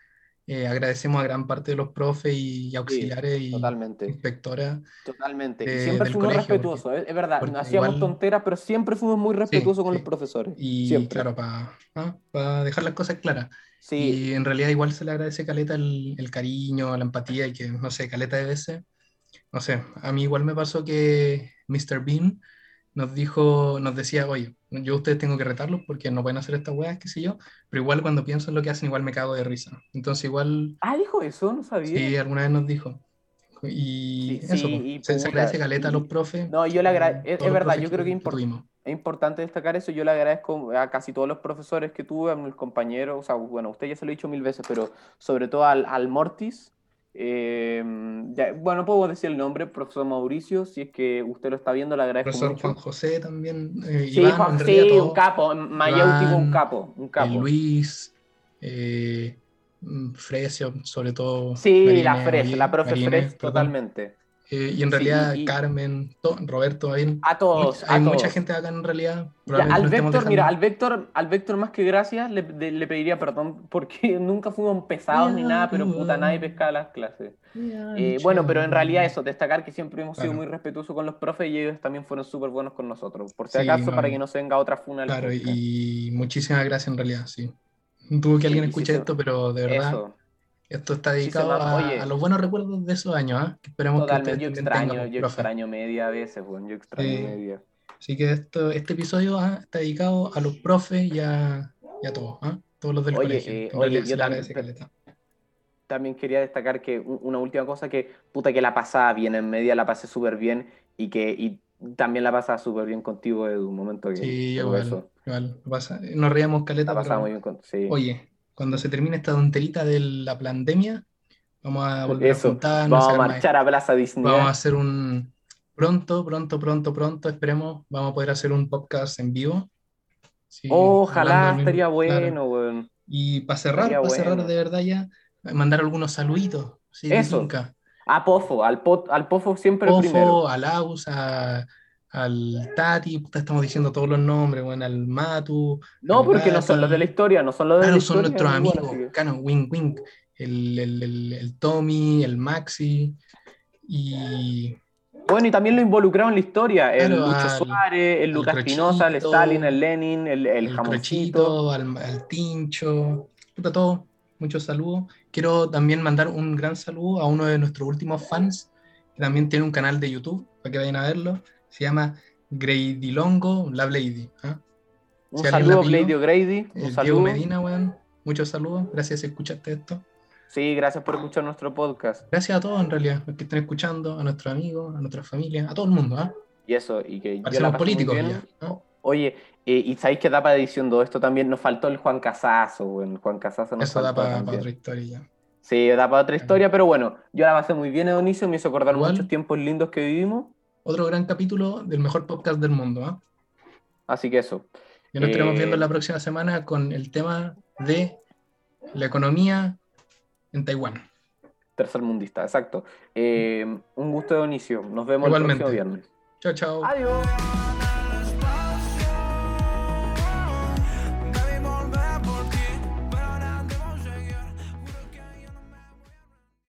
eh, agradecemos a gran parte de los profes y auxiliares y totalmente, inspectoras. totalmente. Y de- siempre fuimos colegio, respetuosos, es, es verdad, no hacíamos igual- tonteras, pero siempre fuimos muy respetuosos con sí. los profesores. Y siempre. claro, para dejar las cosas claras. Sí, Y en realidad igual se le agradece Caleta el, el cariño, la empatía y que, no sé, Caleta de veces, no sé, a mí igual me pasó que Mr. Bean nos dijo, nos decía, oye, yo a ustedes tengo que retarlos porque no pueden hacer estas weas, qué sé yo, pero igual cuando pienso en lo que hacen igual me cago de risa. Entonces igual, Ah, dijo eso, no sabía. sí, alguna vez nos dijo. Y Sí, eso, sí, po, y se, se agradece Caleta a los profes. No, yo le agra- es- todos es los verdad, yo creo que import- tuvimos. Es importante destacar eso. Yo le agradezco a casi todos los profesores que tuve, a mis compañeros. O sea, bueno, usted ya se lo he dicho mil veces, pero sobre todo al, al Mortis. Eh, ya- bueno, puedo decir el nombre, profesor Mauricio. Si es que usted lo está viendo, le agradezco Profesor mucho. Juan José también, eh, sí, Iván, Juan- un capo. Mayéutico, un capo. Un capo. Luis, eh, mm, Fresia, sobre todo. sí, la Marine, Fres, oye, la profe Marine, Fres, perdón. totalmente. Eh, y en Sí, realidad, y- y- Carmen, to- Roberto, hay, A todos, hay a mucha todos. gente acá en realidad. Al Vector, mira, al Vector, al Vector más que gracias le, de- le pediría perdón porque nunca fuimos pesados ni nada, pero puta, nadie pescaba las clases. Eh, bueno, pero en realidad eso, destacar que siempre hemos sido Claro. muy respetuosos con los profes y ellos también fueron súper buenos con nosotros. Por si Sí, acaso, no, para que no se venga otra funa. Claro, y muchísimas gracias en realidad, sí. Dudo que alguien sí escuche se- esto, pero de verdad, Eso, esto está Sí dedicado a, los buenos recuerdos de esos años, ¿ah? que esperemos totalmente. que Yo extraño, tengan, yo profe. extraño media a veces, bueno, yo extraño Sí. media. Así que esto, este episodio ah, está dedicado a los profes y a, y a todos, ¿ah? todos los del Oye, colegio. eh, oye, yo también- quería destacar que una última cosa que, puta, que la pasaba bien en media, la pasé súper bien y que y también la pasaba súper bien contigo, Edu, un momento que Sí, igual, eso. igual. pasa- Nos reíamos caleta, La pasaba pero muy bien con, sí. oye, cuando se termine esta tonterita de la pandemia, vamos a volver Eso, a juntarnos, Vamos a marchar a Plaza Disney. Vamos a hacer un pronto, pronto, pronto, pronto, esperemos, vamos a poder hacer un podcast en vivo. Sí, Ojalá, mismo- estaría claro. bueno, weón. Y para cerrar, Estaría para cerrar bueno. de verdad ya, mandar algunos saluditos. Sí, Eso. Tinca. A Pofo, al, po- al Pofo siempre el primero. Ofo, al Aus, a- al Tati, puta, estamos diciendo todos los nombres, bueno, al Matu. No, al porque no son los de la historia, no son los de Claro, la son historia. nuestros igual, amigos, que- Cano, Wink Wink, el, el, el, el Tommy, el Maxi, y Bueno, y también lo involucraron en la historia. El Claro, Lucho al- Suárez, el Lucas Espinosa, el Stalin, el Lenin, el, el el jamoncito. Crochito, al, al Tincho, puta, todo, muchos saludos. Quiero también mandar un gran saludo a uno de nuestros últimos fans, También tiene un canal de YouTube para que vayan a verlo. Se llama Longo La Blady. ¿ah? Un saludo, Blady O'Grady. Un saludo. Diego Medina, weón. Muchos saludos. Gracias si escuchaste esto. Sí, gracias por escuchar nuestro podcast. Gracias a todos, en realidad, los que estén escuchando, a nuestros amigos, a nuestra familia, a todo el mundo. ¿ah? Y eso, y que Parecemos políticos ¿ah? Oye, eh, y sabéis que da para diciendo esto también, nos faltó el Juan Casazo, bueno, Juan Casazo nos Eso da para, otra historia ya. Sí, da para otra historia, pero bueno, yo la pasé muy bien, Donicio, me hizo acordar muchos tiempos lindos que vivimos. Otro gran capítulo del mejor podcast del mundo, ¿ah? Así que eso. Ya nos estaremos viendo eh, la próxima semana con el tema de la economía en Taiwán. Tercer mundista, exacto. Eh, un gusto, Donicio. Nos vemos el próximo viernes. Chao, chao. Adiós.